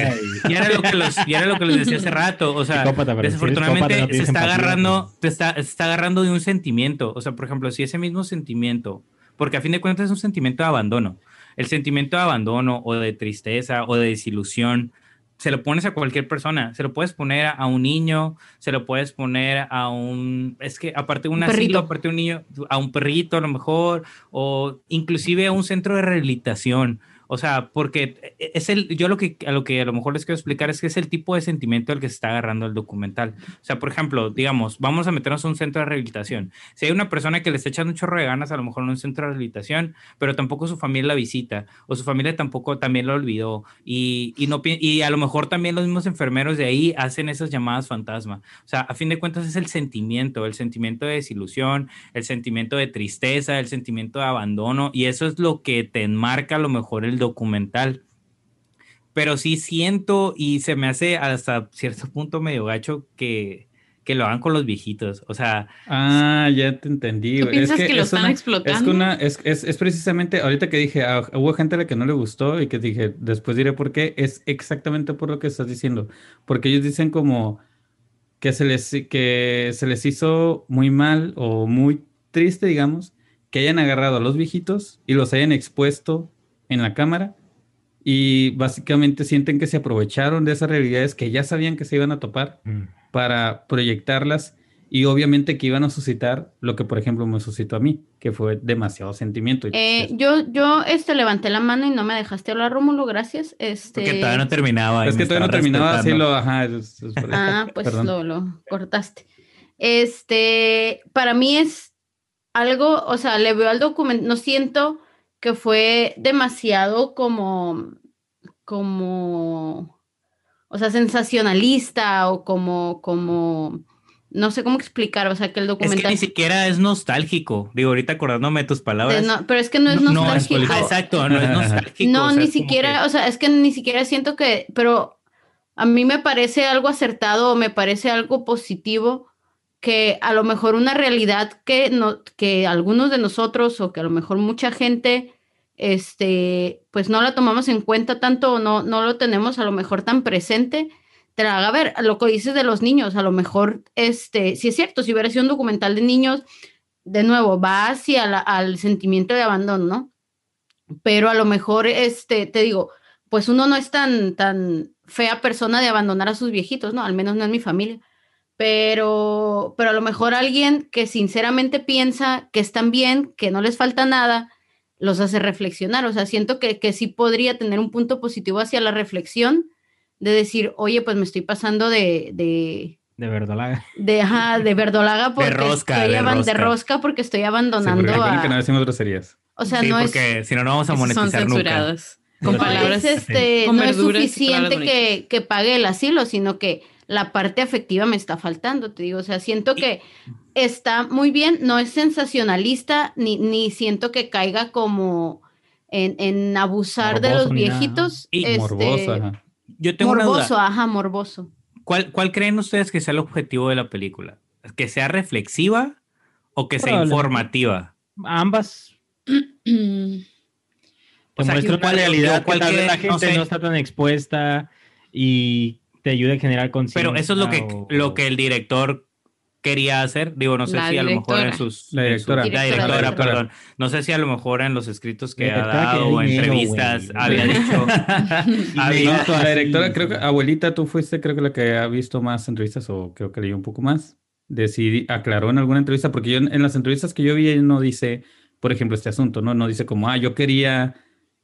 y, era lo que los, y era lo que les decía hace rato, o sea, desafortunadamente se está agarrando, te está, se está agarrando de un sentimiento, o sea, por ejemplo, si ese mismo sentimiento, porque a fin de cuentas es un sentimiento de abandono, el sentimiento de abandono o de tristeza o de desilusión, se lo pones a cualquier persona, se lo puedes poner a un niño, se lo puedes poner a un, es que aparte de un, asilo, aparte de un niño, a un perrito a lo mejor, o inclusive a un centro de rehabilitación, O sea, porque e, es el, yo lo que, a lo que a lo mejor les quiero explicar es que es el tipo de sentimiento al que se está agarrando el documental. O sea, por ejemplo, digamos, vamos a meternos a un centro de rehabilitación. Si hay una persona que le está echando un chorro de ganas, a lo mejor en un centro de rehabilitación, pero tampoco su familia la visita, o su familia tampoco también lo olvidó, y, y, no, y a lo mejor también los mismos enfermeros de ahí hacen esas llamadas fantasma. O sea, a fin de cuentas es el sentimiento, el sentimiento de desilusión, el sentimiento de tristeza, el sentimiento de abandono, y eso es lo que te enmarca a lo mejor el documental. Pero sí siento y se me hace hasta cierto punto medio gacho que, que lo hagan con los viejitos. O sea. Ah, ya te entendí. ¿Tú piensas que, lo están explotando? Es, es, es, precisamente, ahorita que dije, ah, hubo gente a la que no le gustó y que dije, después diré por qué, es exactamente por lo que estás diciendo. Porque ellos dicen como que se les, que se les hizo muy mal o muy triste, digamos, que hayan agarrado a los viejitos y los hayan expuesto en la cámara y básicamente sienten que se aprovecharon de esas realidades que ya sabían que se iban a topar mm. para proyectarlas y obviamente que iban a suscitar lo que por ejemplo me suscitó a mí, que fue demasiado sentimiento. Eh, yo yo este levanté la mano y no me dejaste hablar Rómulo, gracias. Este Porque todavía no terminaba. Es que todavía no terminaba, así lo ajá, Ah, pues lo, lo cortaste. Este, para mí es algo, o sea, le veo al documento, no siento que fue demasiado como, como, o sea, sensacionalista o como, como, no sé cómo explicar, o sea, que el documental... Es que ni siquiera es nostálgico, digo, ahorita acordándome de tus palabras. pero es que no es nostálgico. No, exacto, no es nostálgico. No, ni siquiera, o sea, es que ni siquiera siento que, pero a mí me parece algo acertado, me parece algo positivo que a lo mejor una realidad que, no, que algunos de nosotros o que a lo mejor mucha gente este, pues no la tomamos en cuenta tanto no, no lo tenemos a lo mejor tan presente, te la haga ver. Lo que dices de los niños, a lo mejor, este, si es cierto, si hubiera sido un documental de niños, de nuevo, va hacia al sentimiento de abandono, ¿no? Pero a lo mejor, este, te digo, pues uno no es tan, tan fea persona de abandonar a sus viejitos, ¿no? Al menos no es mi familia. Pero, pero a lo mejor alguien que sinceramente piensa que están bien, que no les falta nada, los hace reflexionar. O sea, siento que, que sí podría tener un punto positivo hacia la reflexión de decir, oye, pues me estoy pasando de... De, de verdolaga. De, de verdolaga porque de rosca, estoy de rosca. de rosca porque estoy abandonando sí, a... que no decimos groserías. O sea, no porque si no, no vamos a monetizar son nunca. Con palabras, es, este, no es suficiente que, que pague el asilo, sino que la parte afectiva me está faltando, te digo, o sea, siento que está muy bien, no es sensacionalista, ni, ni siento que caiga como en, en abusar de los viejitos. Y este, morboso, ajá. Yo tengo morboso, una duda. ajá, morboso. ¿Cuál, ¿Cuál creen ustedes que sea el objetivo de la película? ¿Que sea reflexiva o que sea informativa? Ambas. Te muestra una realidad que tal vez la gente no, sé. no está tan expuesta y te ayude a generar conciencia. Pero eso es lo que, o... lo que el director quería hacer. Digo, no sé si a lo mejor en sus... La en su- directora. la directora, Directora. perdón. No sé si a lo mejor en los escritos que ha dado o dinero, entrevistas güey. había dicho... había- No, la directora, creo que, abuelita, tú fuiste, creo que la que ha visto más entrevistas o creo que leyó un poco más. Decidí, aclaró en alguna entrevista, porque yo en, en las entrevistas que yo vi, él no dice, por ejemplo, este asunto, ¿no? No dice como, ah, yo quería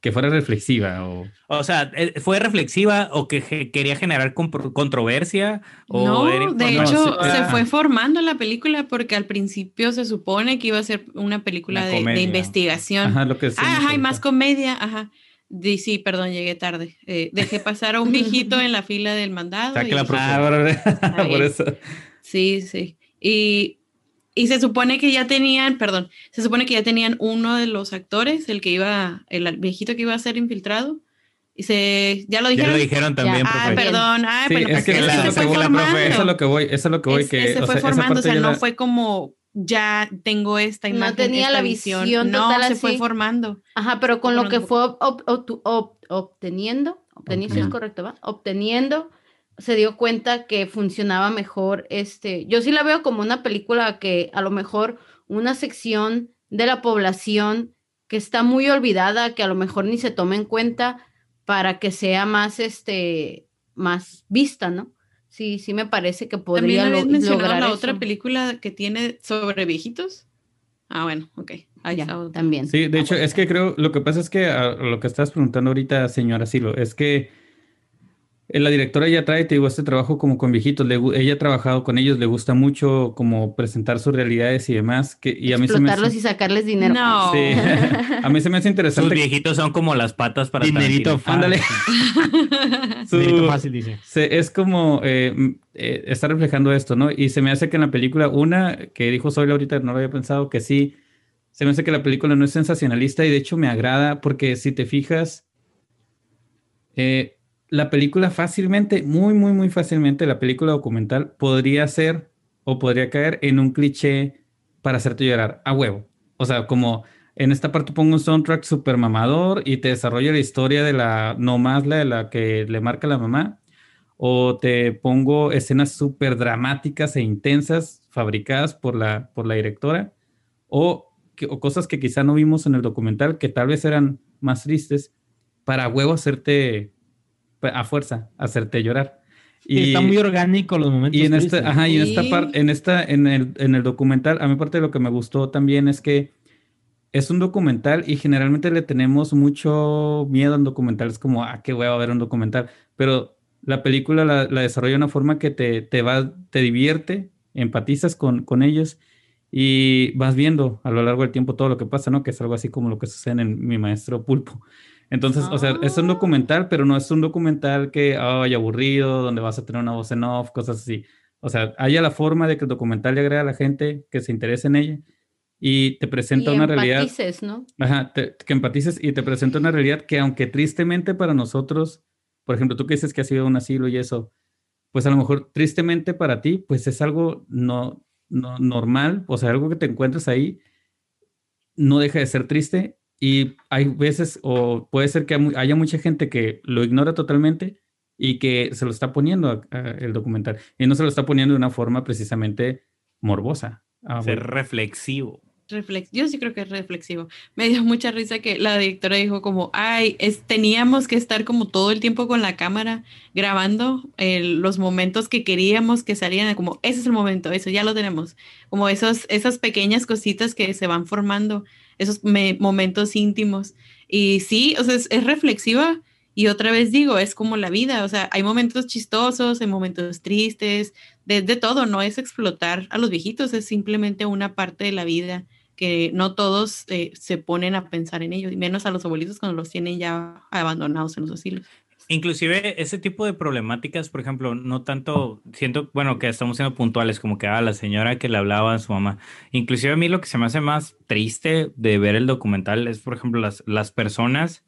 que fuera reflexiva o... O sea, eh, ¿fue reflexiva o que ge- quería generar controversia? O No, era de hecho, sí, se ah. fue formando la película porque al principio se supone que iba a ser una película de, de investigación. Ajá, lo que Ah, decimos ajá, y más comedia, ajá. Di- sí, perdón, llegué tarde. Eh, dejé pasar a un viejito en la fila del mandado. Y- la Ah, por, eso. Sí, sí. Y, y se supone que ya tenían, perdón, se supone que ya tenían uno de los actores, el que iba, el viejito que iba a ser infiltrado. Y se, ya lo Ya dijeron. lo dijeron también, Ya, Ah, profe. perdón. Ah, Sí, bueno, es pues que la- es se lo fue que voy, según la formando. profe, eso es lo que voy, eso es lo que voy, Es- que, ese o fue sea, formando, o sea, yo no la- fue como ya tengo esta No imagen. tenía esta la visión. visión No, total se así. fue formando. Ajá, pero con lo que fue ob- ob- ob- obteniendo, obteniendo, sí es correcto, ¿va? Obteniendo, se dio cuenta que funcionaba mejor este, yo sí la veo como una película que a lo mejor una sección de la población que está muy olvidada, que a lo mejor ni se toma en cuenta para que sea más este más vista, ¿no? Sí, sí me parece que podría También lo- habías mencionado lograr la eso. otra película que tiene sobre viejitos. Ah, bueno, ok. también. Sí, de hecho, es que creo, lo que pasa es que lo que estás preguntando ahorita, señora Silo, es que la directora ya trae, te digo, este trabajo como con viejitos. ella ha trabajado con ellos, le gusta mucho como presentar sus realidades y demás. Que, y a mí se me hace... y sacarles dinero. No. Sí. a mí se me hace interesante. Sus viejitos son como las patas para Dinerito fácil. Dinerito fácil, dice. es como eh, eh, está reflejando esto, ¿no? Y se me hace que en la película, una que dijo Soy ahorita, no lo había pensado, que sí, se me hace que la película no es sensacionalista y de hecho me agrada porque si te fijas, eh, la película fácilmente, muy, muy, muy fácilmente, la película documental podría ser o podría caer en un cliché para hacerte llorar a huevo. O sea, como en esta parte pongo un soundtrack súper mamador y te desarrolla la historia de la, no más la de la que le marca la mamá, o te pongo escenas súper dramáticas e intensas fabricadas por la, por la directora, o, o cosas que quizá no vimos en el documental que tal vez eran más tristes, para huevo hacerte a fuerza, hacerte llorar. Y, está muy orgánico los momentos. Y en esta, ajá, y en esta parte, en esta, en el, en el documental, a mí parte de lo que me gustó también es que es un documental y generalmente le tenemos mucho miedo al documental. Es como, ah, qué voy a ver un documental. Pero la película la, desarrolla de una forma que te, te, va, te divierte, empatizas con, con ellos y vas viendo a lo largo del tiempo todo lo que pasa, ¿no? Que es algo así como lo que sucede en Mi Maestro Pulpo. Entonces, o sea, es un ah. documental, pero no es un documental que ay, aburrido, donde vas a tener una voz en off, cosas así. O sea, haya la forma de que el documental le agrega a la gente que se interese en ella y te presenta una realidad. ¿no? Ajá, que empatices y te presenta una realidad que, aunque tristemente para nosotros, por ejemplo, tú que dices que ha sido un asilo y eso, pues a lo mejor tristemente para ti, pues es algo no, no normal, o sea, algo que te encuentres ahí, no deja de ser triste y hay veces, o puede ser que haya mucha gente que lo ignora totalmente y que se lo está poniendo el documental. Y no se lo está poniendo de una forma precisamente morbosa. Ah, ser reflexivo. yo sí creo que es reflexivo. Me dio mucha risa que la directora dijo como, ay, es, teníamos que estar como todo el tiempo con la cámara grabando los momentos que queríamos que salieran, como, ese es el momento, eso ya lo tenemos. Como esos, esas pequeñas cositas que se van formando esos momentos íntimos. Y sí, o sea, es, reflexiva y otra vez digo, es como la vida, o sea, hay momentos chistosos, hay momentos tristes, de, todo, no es explotar a los viejitos, es simplemente una parte de la vida que no todos eh, se ponen a pensar en ello, y menos a los abuelitos cuando los tienen ya abandonados en los asilos. Inclusive ese tipo de problemáticas, por ejemplo, no tanto, siento, bueno, que estamos siendo puntuales, como que a ah, la señora que le hablaba a su mamá. Inclusive a mí lo que se me hace más triste de ver el documental es, por ejemplo, las, las personas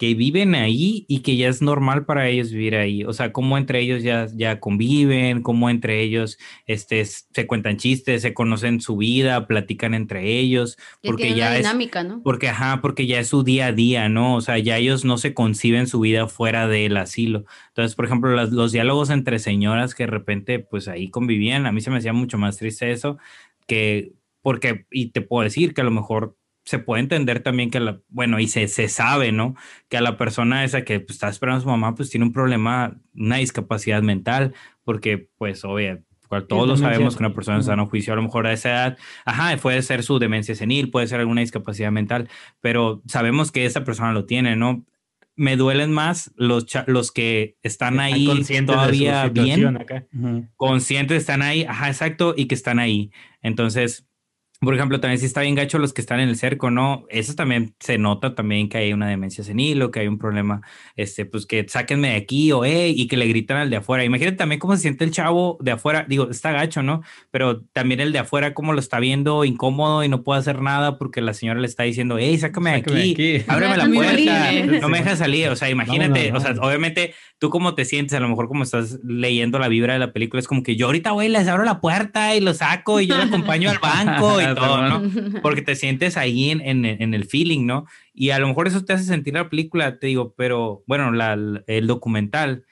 que viven ahí y que ya es normal para ellos vivir ahí. O sea, cómo entre ellos ya, ya conviven, cómo entre ellos este, se cuentan chistes, se conocen su vida, platican entre ellos. porque ya dinámica, ¿no? Porque, ajá, porque ya es su día a día, ¿no? O sea, ya ellos no se conciben su vida fuera del asilo. Entonces, por ejemplo, los diálogos entre señoras que de repente, pues ahí convivían, a mí se me hacía mucho más triste eso que porque, y te puedo decir que a lo mejor se puede entender también que, la, bueno, y se, se sabe, ¿no? Que a la persona esa que pues, está esperando a su mamá, pues tiene un problema, una discapacidad mental, porque pues, obvio, todos lo sabemos que una persona en sano juicio a lo mejor a esa edad, ajá, puede ser su demencia senil, puede ser alguna discapacidad mental, pero sabemos que esa persona lo tiene, ¿no? Me duelen más los, los que están, ahí todavía bien, conscientes, están ahí, ajá, exacto, y que están ahí. Entonces, por ejemplo, también si está bien gacho los que están en el cerco, ¿no? Eso también se nota también que hay una demencia senil o que hay un problema, este, pues que sáquenme de aquí o, hey, y que le gritan al de afuera. Imagínate también cómo se siente el chavo de afuera, digo, está gacho, ¿no? Pero también el de afuera cómo lo está viendo incómodo y no puede hacer nada porque la señora le está diciendo, hey, sácame, de aquí, ábreme la puerta, no me deja salir. O sea, imagínate, o sea, obviamente tú cómo te sientes, a lo mejor como estás leyendo la vibra de la película, es como que yo ahorita, güey, les abro la puerta y lo saco y yo lo acompaño al banco y todo, ¿no? Porque te sientes ahí en, en, el feeling, ¿no? Y a lo mejor eso te hace sentir la película, te digo, pero bueno, la, el documental,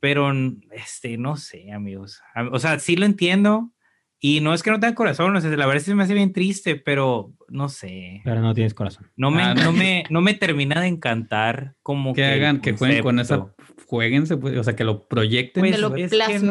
pero este, no sé, amigos. O sea, sí lo entiendo, y no es que no tenga corazón, la verdad es que me hace bien triste, pero no sé. Pero no tienes corazón. No me, ah, no me, no me termina de encantar como que, hagan, que jueguen con esa, jueguen, o sea, que lo proyecten. Pues, que lo plasmen.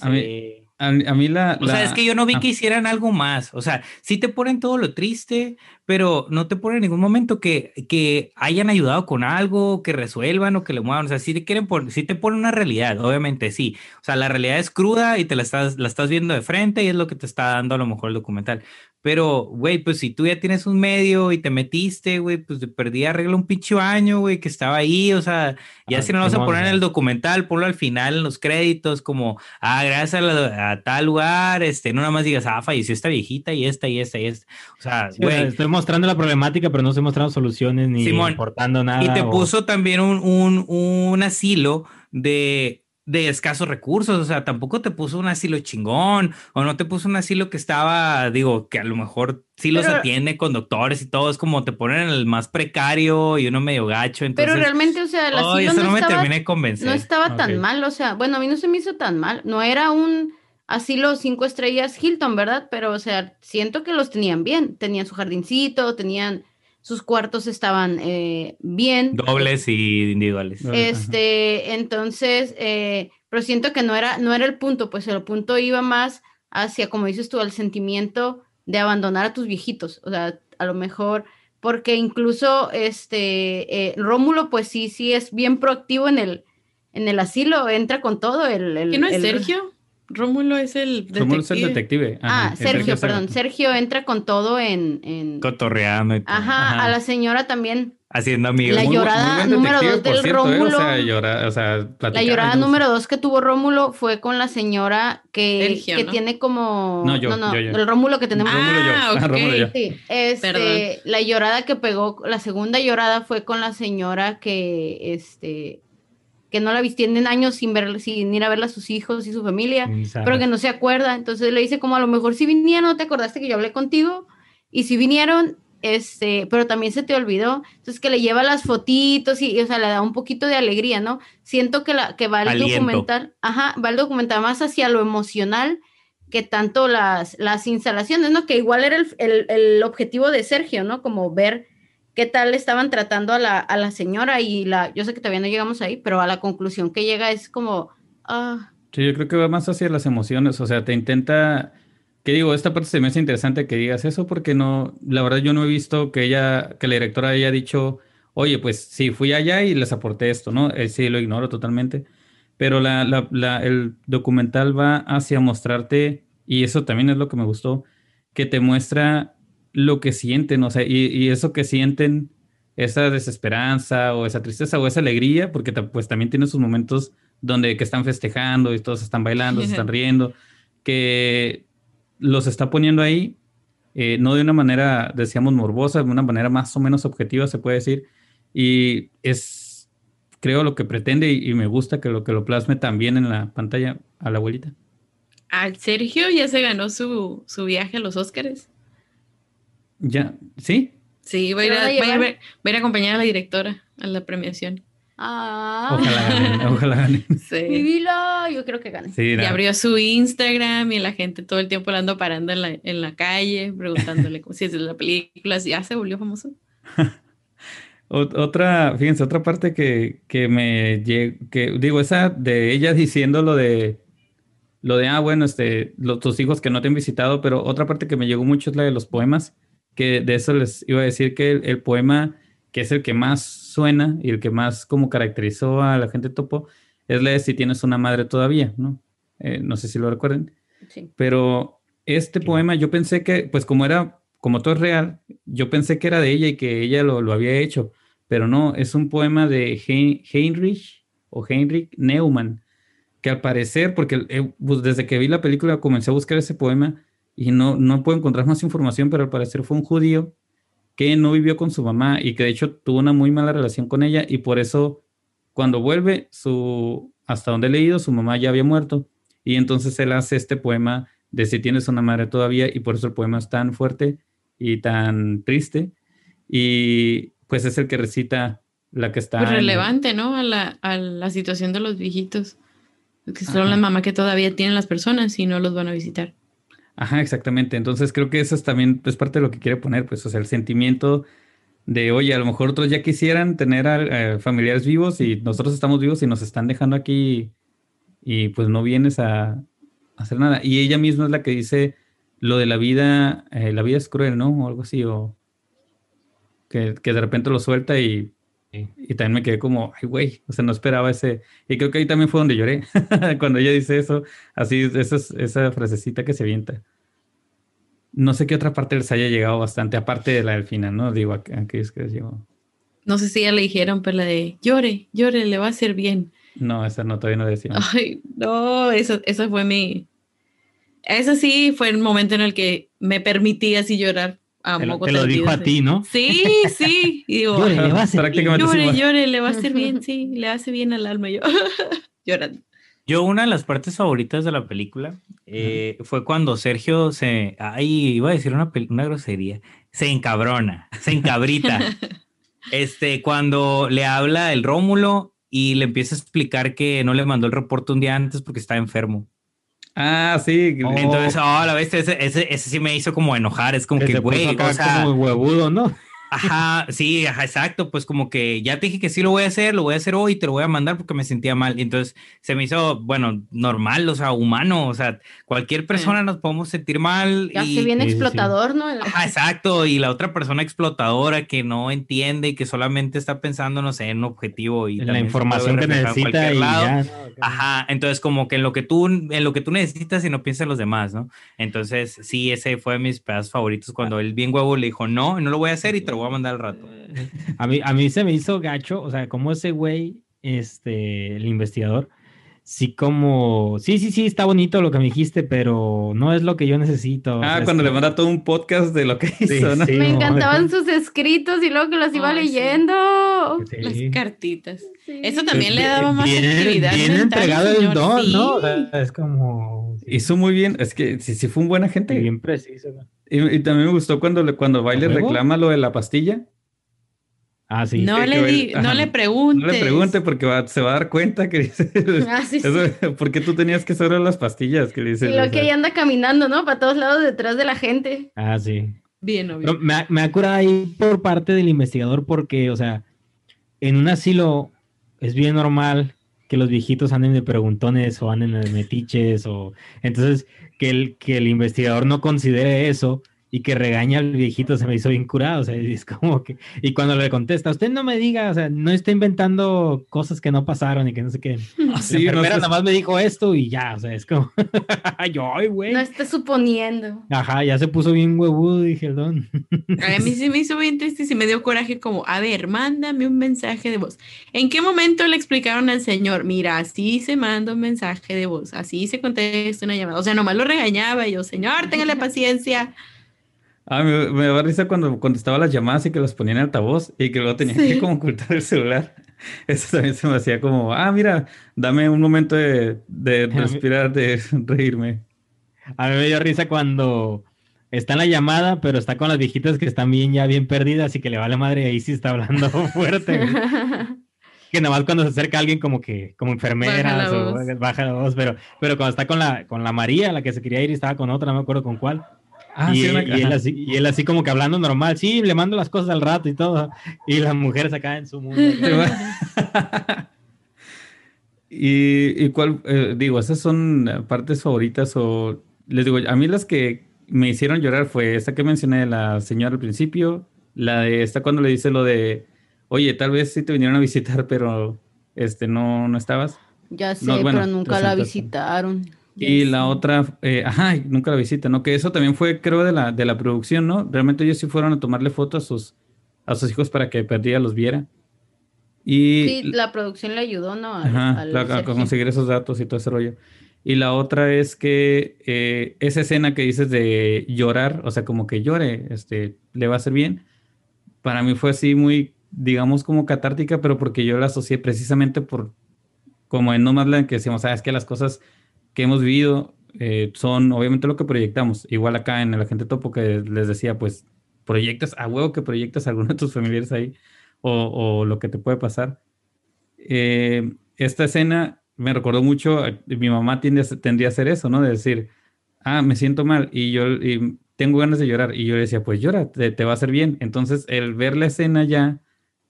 a, mí, a, mí la, O sea, es que yo no vi que hicieran algo más. O sea, sí te ponen todo lo triste, pero no te ponen en ningún momento que, que hayan ayudado con algo, que resuelvan o que le muevan. O sea, sí te quieren poner, sí te ponen una realidad, obviamente, sí. O sea, la realidad es cruda y te la estás, la estás viendo de frente y es lo que te está dando a lo mejor el documental. Pero, güey, pues si tú ya tienes un medio y te metiste, güey, pues de perdí arregla un pinche año, güey, que estaba ahí, o sea, ya ah, si no lo vas a poner en el documental, ponlo al final en los créditos, como, ah, gracias a, tal lugar, este, no nada más digas, ah, falleció esta viejita y esta y esta y esta. O sea, güey. estoy mostrando la problemática, pero no estoy mostrando soluciones ni Simón, aportando nada. Y te puso también un, un, un asilo de de escasos recursos, o sea, tampoco te puso un asilo chingón, o no te puso un asilo que estaba, digo, que a lo mejor sí los atiende con doctores y todo, es como te ponen el más precario y uno medio gacho, entonces... Pero realmente, o sea, el asilo no, me estaba, de convencer. No estaba tan mal, o sea, bueno, a mí no se me hizo tan mal, no era un asilo cinco estrellas Hilton, ¿verdad? Pero, o sea, siento que los tenían bien, tenían su jardincito, tenían sus cuartos estaban eh, bien. Dobles y individuales. Este, entonces, eh, pero siento que no era, no era el punto, pues el punto iba más hacia, como dices tú, al sentimiento de abandonar a tus viejitos. O sea, a lo mejor, porque incluso este eh, Rómulo, pues sí, sí es bien proactivo en el, en el asilo, entra con todo. El, el no es Sergio? Rómulo es el detective. Rómulo es el detective. ah, Sergio, perdón. Sergio entra con todo en... en... Cotorreando. Ajá, a la señora también. Haciendo amigos. La llorada número dos del ¿eh? Rómulo. la llorada número dos que tuvo Rómulo fue con la señora que, que tiene como... No, yo, no, no, el Rómulo que tenemos. Rómulo yo. Ah, ah Rómulo yo. Sí, este, la llorada que pegó, la segunda llorada fue con la señora que, este que no la viste en años sin, ver, sin ir a ver a sus hijos y su familia, pero que no se acuerda. Entonces le dice como a lo mejor si vinieron, no te acordaste que yo hablé contigo, y si vinieron, este, pero también se te olvidó. Entonces que le lleva las fotitos y, o sea, le da un poquito de alegría, ¿no? Siento que, la, que va el documental, ajá, va el documental más hacia lo emocional que tanto las, las instalaciones, ¿no? Que igual era el, el, el objetivo de Sergio, ¿no? Como ver qué tal estaban tratando a la, a la señora y la, yo sé que todavía no llegamos ahí, pero a la conclusión que llega es como, ah. Sí, yo creo que va más hacia las emociones, o sea, te intenta, que digo, esta parte se me hace interesante que digas eso porque no, la verdad yo no he visto que ella, que la directora haya dicho, oye, pues sí, fui allá y les aporté esto, ¿no? Eh, sí, lo ignoro totalmente, pero la, la, la, el documental va hacia mostrarte, y eso también es lo que me gustó, que te muestra lo que sienten, o sea, y, eso que sienten, esa desesperanza o esa tristeza o esa alegría, porque pues también tiene sus momentos donde que están festejando y todos están bailando, se están riendo, que los está poniendo ahí, eh, no de una manera, decíamos, morbosa, de una manera más o menos objetiva, se puede decir, y es, creo, lo que pretende y, me gusta que lo que lo plasme también en la pantalla a la abuelita. Al Sergio ya se ganó su, su viaje a los Óscares. Ya, ¿sí? Sí, voy a, ir a, acompañar a la directora a la premiación. Ah. Ojalá gane, ojalá gane. Sí. Mi vida, yo creo que gane. y abrió su Instagram y la gente todo el tiempo la ando parando en la, en la calle, preguntándole si es de la película, ya se volvió famoso. otra, fíjense, otra parte que, que me que digo, esa de ella diciendo lo de lo de ah, bueno, este, los, tus hijos que no te han visitado, pero otra parte que me llegó mucho es la de los poemas que de eso les iba a decir que el, poema que es el que más suena y el que más como caracterizó a la gente topo es la de Si tienes una madre todavía, ¿no? Eh, no sé si lo recuerden. Sí. Pero este poema yo pensé que, pues como era, como todo es real, yo pensé que era de ella y que ella lo, lo había hecho, pero no, es un poema de Heinrich o Heinrich Neumann, que al parecer, porque eh, pues, desde que vi la película comencé a buscar ese poema, y no, no puedo encontrar más información, pero al parecer fue un judío que no vivió con su mamá y que de hecho tuvo una muy mala relación con ella y por eso cuando vuelve, su, hasta donde he leído, su mamá ya había muerto y entonces él hace este poema de si tienes una madre todavía y por eso el poema es tan fuerte y tan triste y pues es el que recita la que está... Pues relevante, ¿no? A la, a la situación de los viejitos, que son la mamá que todavía tienen las personas y no los van a visitar. Ajá, exactamente. Entonces creo que eso es también es parte de lo que quiere poner, pues, o sea, el sentimiento de, oye, a lo mejor otros ya quisieran tener a, familiares vivos y nosotros estamos vivos y nos están dejando aquí y pues no vienes a, hacer nada. Y ella misma es la que dice lo de la vida, eh, la vida es cruel, ¿no? O algo así, o que, de repente lo suelta y, y también me quedé como, ay, güey, o sea, no esperaba ese. Y creo que ahí también fue donde lloré, cuando ella dice eso, así, esa, esa frasecita que se avienta. No sé qué otra parte les haya llegado bastante, aparte de la del final, ¿no? Digo, aquellos que les llegó. No sé si ya le dijeron, pero la de llore, llore, le va a hacer bien. No, esa no, todavía no decía. Ay, no, eso, eso fue mi, eso sí fue el momento en el que me permití así llorar. A te, te lo dijo a ti, ¿no? Sí, sí. Y digo, llore, le va a hacer bien. Llore, llore, le va a hacer bien, sí, le hace bien al alma. Yo llorando. Yo una de las partes favoritas de la película eh, fue cuando Sergio se, ay, iba a decir una, una grosería, se encabrona, se encabrita. este, cuando le habla el Rómulo y le empieza a explicar que no le mandó el reporte un día antes porque estaba enfermo. Ah, sí. Entonces, oh, ese, ese, ese, sí me hizo como enojar. Es como que, güey, o sea, como huevudo, ¿no? Ajá, sí, ajá, exacto. Pues como que ya te dije que sí lo voy a hacer, lo voy a hacer hoy, te lo voy a mandar porque me sentía mal. Entonces se me hizo, bueno, normal, o sea, humano. O sea, cualquier persona nos podemos sentir mal. Ya y, se viene explotador, ¿no? Ajá, exacto. Y la otra persona explotadora que no entiende y que solamente está pensando, no sé, en un objetivo y la información que necesita. Y lado. Ajá, entonces como que en lo que tú, en lo que tú necesitas y no piensas en los demás, ¿no? Entonces, sí, ese fue de mis pedazos favoritos cuando él bien huevo le dijo, no, no lo voy a hacer y te lo voy a mandar al rato. A mí, a mí se me hizo gacho, o sea, como ese güey, este, el investigador, sí como, sí, sí, sí, está bonito lo que me dijiste, pero no es lo que yo necesito. Ah, cuando le manda todo un podcast de lo que hizo, ¿no? me encantaban sus escritos y luego que los iba leyendo. Las cartitas. Eso también le daba más actividad. Bien entregado el don, ¿no? es como... Hizo muy bien, es que sí, sí fue un buen agente. Bien preciso. ¿no? Y, también me gustó cuando, cuando Baile reclama lo de la pastilla. Ah, sí. No, le, di, no le pregunte. No le pregunte porque se va a dar cuenta que dice. Ah, sí, porque tú tenías que sobre las pastillas que dice. Y lo que ella anda caminando, ¿no? Para todos lados detrás de la gente. Ah, sí. Bien, obvio. me, me ha curado ahí por parte del investigador porque, o sea, en un asilo es bien normal que los viejitos anden de preguntones o anden de metiches o entonces que el, que el investigador no considere eso y que regaña al viejito se me hizo bien curado, o sea, es como que, y cuando le contesta, usted no me diga, o sea, no está inventando cosas que no pasaron y que no sé qué. Sí, la nada más me dijo esto y ya, o sea, es como, yo, güey. No está suponiendo. Ajá, ya se puso bien huevudo, dije el don. A mí sí me hizo bien triste y sí me dio coraje como, a ver, mándame un mensaje de voz. ¿En qué momento le explicaron al señor, mira, así se manda un mensaje de voz, así se contesta una llamada? O sea, nomás lo regañaba y yo, señor, téngale paciencia. Ah, me, me daba risa cuando contestaba las llamadas y que las ponía en altavoz y que luego tenía que como ocultar el celular. Eso también se me hacía como, ah, mira, dame un momento de, de respirar, de reírme. A mí me dio risa cuando está en la llamada, pero está con las viejitas que están bien, ya bien perdidas y que le vale madre ahí sí está hablando fuerte. que nada más cuando se acerca alguien como que, como enfermeras baja o baja la voz, pero, pero cuando está con la, con la María, la que se quería ir y estaba con otra, no me acuerdo con cuál Ah, y, él, así, como que hablando normal, sí, le mando las cosas al rato y todo. Y las mujeres acá en su mundo. y, y cuál, eh, digo, esas son partes favoritas o les digo, a mí las que me hicieron llorar fue esta que mencioné de la señora al principio, la de esta cuando le dice lo de, oye, tal vez sí te vinieron a visitar, pero este no, no estabas. Ya sé, pero nunca la visitaron. Y la otra, eh, ajá, nunca la visita, ¿no? Que eso también fue, creo, de la, de la producción, ¿no? Realmente ellos sí fueron a tomarle fotos a sus, a sus hijos para que Perdía los viera. Y, sí, la producción le ayudó, ¿no? ajá, a conseguir esos datos y todo ese rollo. Y la otra es que eh, esa escena que dices de llorar, o sea, como que llore, este, le va a hacer bien. Para mí fue así muy, digamos, como catártica, pero porque yo la asocié precisamente por, como en Nomadland, que decíamos, ah, es que las cosas que hemos vivido eh, son obviamente lo que proyectamos. Igual acá en el agente topo que les decía, pues proyectas, a huevo que proyectas a alguno de tus familiares ahí o, lo que te puede pasar. Eh, esta escena me recordó mucho, mi mamá tiende tendría a hacer eso, ¿no? De decir, ah, me siento mal y yo tengo ganas de llorar. Y yo le decía, pues llora, te, te, va a hacer bien. Entonces, el ver la escena ya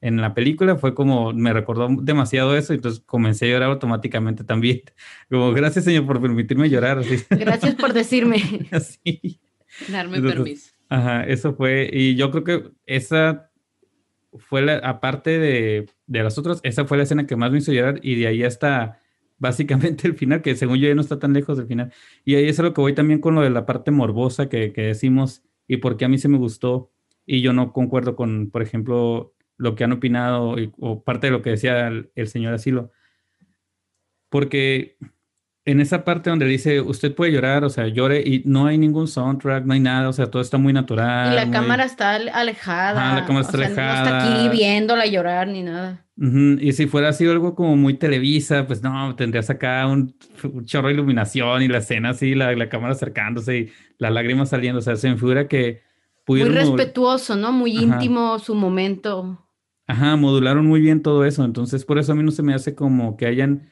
en la película fue como, me recordó demasiado eso, y entonces comencé a llorar automáticamente también. Como, gracias Señor por permitirme llorar. Así. Gracias por decirme. Así. Darme permiso. Ajá, eso fue, y yo creo que esa fue la, aparte de, de las otras, esa fue la escena que más me hizo llorar, y de ahí hasta básicamente el final, que según yo ya no está tan lejos del final. Y ahí es a lo que voy también con lo de la parte morbosa que, que decimos, y porque a mí se me gustó, y yo no concuerdo con, por ejemplo, lo que han opinado o parte de lo que decía el, señor Asilo. Porque en esa parte donde dice, usted puede llorar, o sea, llore y no hay ningún soundtrack, no hay nada, o sea, todo está muy natural. Y la cámara está alejada. la cámara está alejada. no está aquí viéndola llorar ni nada. Y si fuera así algo como muy televisa, pues no, tendrías acá un, chorro de iluminación y la escena así, la, la cámara acercándose y las lágrimas saliendo, o sea, se me figura que muy respetuoso, ¿no? Muy íntimo su momento. Ajá, modularon muy bien todo eso. Entonces, por eso a mí no se me hace como que hayan.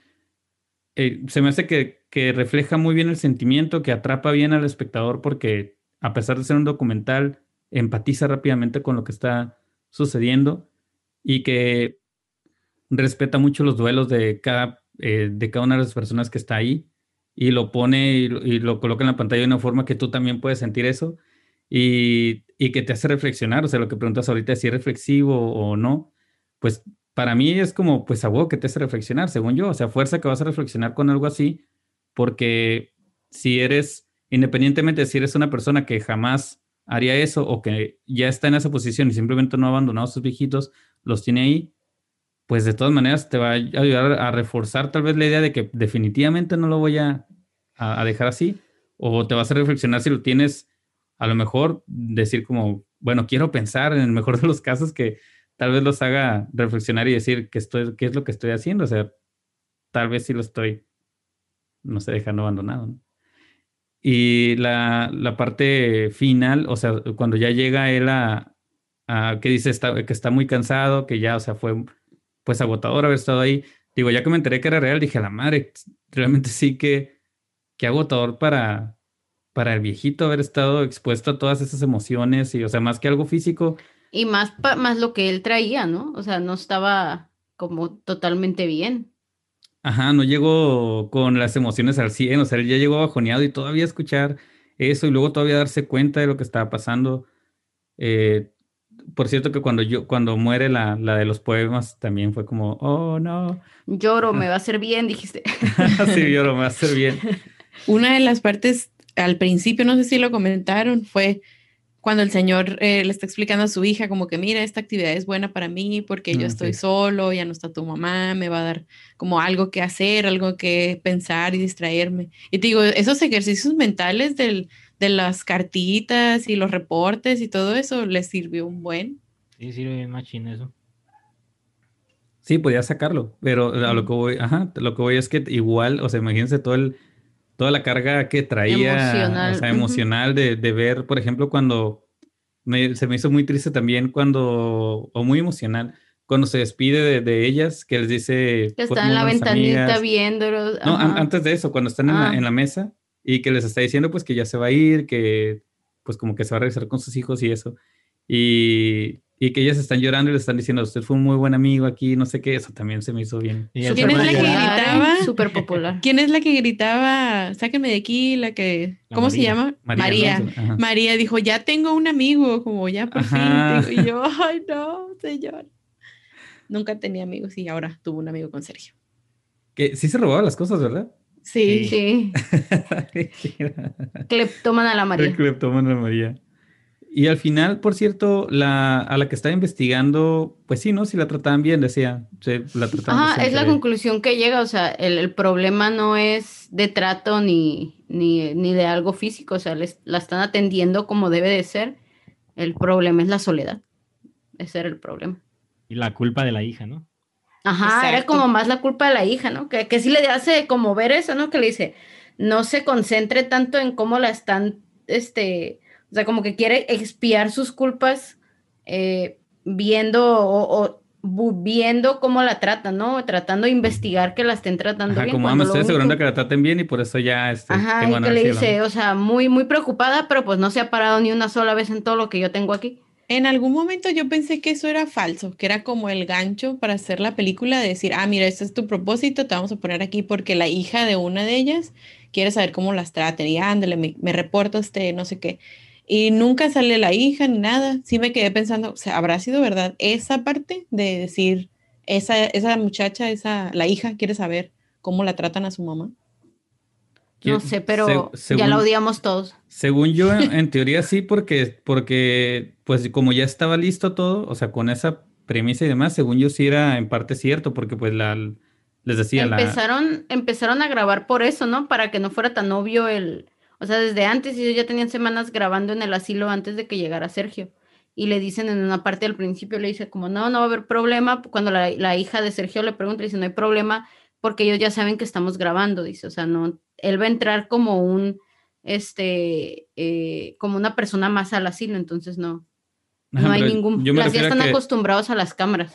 Eh, se me hace que, que, refleja muy bien el sentimiento, que atrapa bien al espectador, porque a pesar de ser un documental, empatiza rápidamente con lo que está sucediendo y que respeta mucho los duelos de cada, eh, de cada una de las personas que está ahí y lo pone y, y lo coloca en la pantalla de una forma que tú también puedes sentir eso y, que te hace reflexionar, o sea, lo que preguntas ahorita, si es reflexivo o no, pues para mí es como, pues a que te hace reflexionar, según yo, o sea, fuerza que vas a reflexionar con algo así, porque si eres, independientemente de si eres una persona que jamás haría eso o que ya está en esa posición y simplemente no ha abandonado a sus viejitos, los tiene ahí, pues de todas maneras te va a ayudar a reforzar tal vez la idea de que definitivamente no lo voy a, a dejar así, o te vas a reflexionar si lo tienes a lo mejor decir como, bueno, quiero pensar en el mejor de los casos que tal vez los haga reflexionar y decir qué, estoy, qué es lo que estoy haciendo. O sea, tal vez sí lo estoy, no sé, dejando abandonado. Y la, la, parte final, o sea, cuando ya llega él a, a que dice está, que está muy cansado, que ya, o sea, fue pues agotador haber estado ahí. Digo, ya que me enteré que era real, dije, a la madre, realmente sí que, que agotador para, para el viejito haber estado expuesto a todas esas emociones y, o sea, más que algo físico. Y más, más lo que él traía, ¿no? O sea, no estaba como totalmente bien. Ajá, no llegó con las emociones al 100, o sea, él ya llegó bajoneado y todavía escuchar eso y luego todavía darse cuenta de lo que estaba pasando. Eh, por cierto que cuando yo cuando muere la, la, de los poemas también fue como, oh no. Lloro, me va a hacer bien, dijiste. sí, lloro, me va a hacer bien. Una de las partes al principio, no sé si lo comentaron, fue cuando el señor eh, le está explicando a su hija como que mira, esta actividad es buena para mí porque yo mm, estoy solo, ya no está tu mamá, me va a dar como algo que hacer, algo que pensar y distraerme. Y te digo, esos ejercicios mentales del, de las cartitas y los reportes y todo eso les sirvió un buen. Sí, sirve bien machín eso. Sí, podía sacarlo, pero a lo que voy, ajá, lo que voy es que igual, o sea, imagínense todo el toda la carga que traía, emocional, o sea, emocional de, de, ver, por ejemplo, cuando se me hizo muy triste también cuando, o muy emocional, cuando se despide de, de ellas, que les dice... Que están en la ventanita viéndolos. No, antes de eso, cuando están en, la, ah. en, la, mesa y que les está diciendo pues que ya se va a ir, que pues como que se va a regresar con sus hijos y eso. Y, y que ellas están llorando y le están diciendo, usted fue un muy buen amigo aquí, no sé qué, eso también se me hizo bien. ¿Quién es la que gritaba? Súper popular. ¿Quién es la que gritaba, sáquenme de aquí, la que, ¿cómo se llama? María. María. dijo, ya tengo un amigo, como ya por fin. Y yo, ay no, señor. Nunca tenía amigos y ahora tuvo un amigo con Sergio. Que sí se robaba las cosas, ¿verdad? Sí. Sí. Cleptoman a la María. Cleptoman a la María. Y al final, por cierto, la, a la que estaba investigando, pues sí, ¿no? Si la trataban bien, decía. la Ajá, es la conclusión que llega, o sea, el, problema no es de trato ni, ni, ni, de algo físico, o sea, les, la están atendiendo como debe de ser. El problema es la soledad. Ese era el problema. Y la culpa de la hija, ¿no? Ajá, era como más la culpa de la hija, ¿no? Que, que sí le hace como ver eso, ¿no? Que le dice, no se concentre tanto en cómo la están, este o sea, como que quiere expiar sus culpas eh, viendo o, viendo cómo la tratan, ¿no? Tratando de investigar que la estén tratando bien. Como me estoy asegurando que la traten bien y por eso ya este, Ajá, y que le dice, o sea, muy, muy preocupada, pero pues no se ha parado ni una sola vez en todo lo que yo tengo aquí. En algún momento yo pensé que eso era falso, que era como el gancho para hacer la película, de decir, ah, mira, este es tu propósito, te vamos a poner aquí porque la hija de una de ellas quiere saber cómo las traten y ándale, me, me reporta usted, no sé qué. Y nunca sale la hija ni nada. Sí me quedé pensando, o sea, ¿habrá sido verdad esa parte de decir, esa, esa muchacha, esa, la hija quiere saber cómo la tratan a su mamá? No sé, pero ya la odiamos todos. Según yo, en, teoría sí, porque, porque, pues como ya estaba listo todo, o sea, con esa premisa y demás, según yo sí era en parte cierto, porque pues la, les decía empezaron, Empezaron a grabar por eso, ¿no? Para que no fuera tan obvio el... O sea, desde antes ellos ya tenían semanas grabando en el asilo antes de que llegara Sergio. Y le dicen en una parte al principio, le dice como, no, no va a haber problema. Cuando la, la hija de Sergio le pregunta, le dice, no hay problema porque ellos ya saben que estamos grabando, dice, o sea, no, él va a entrar como un, este, eh, como una persona más al asilo, entonces no, no hay ningún, las ya están acostumbrados a las cámaras.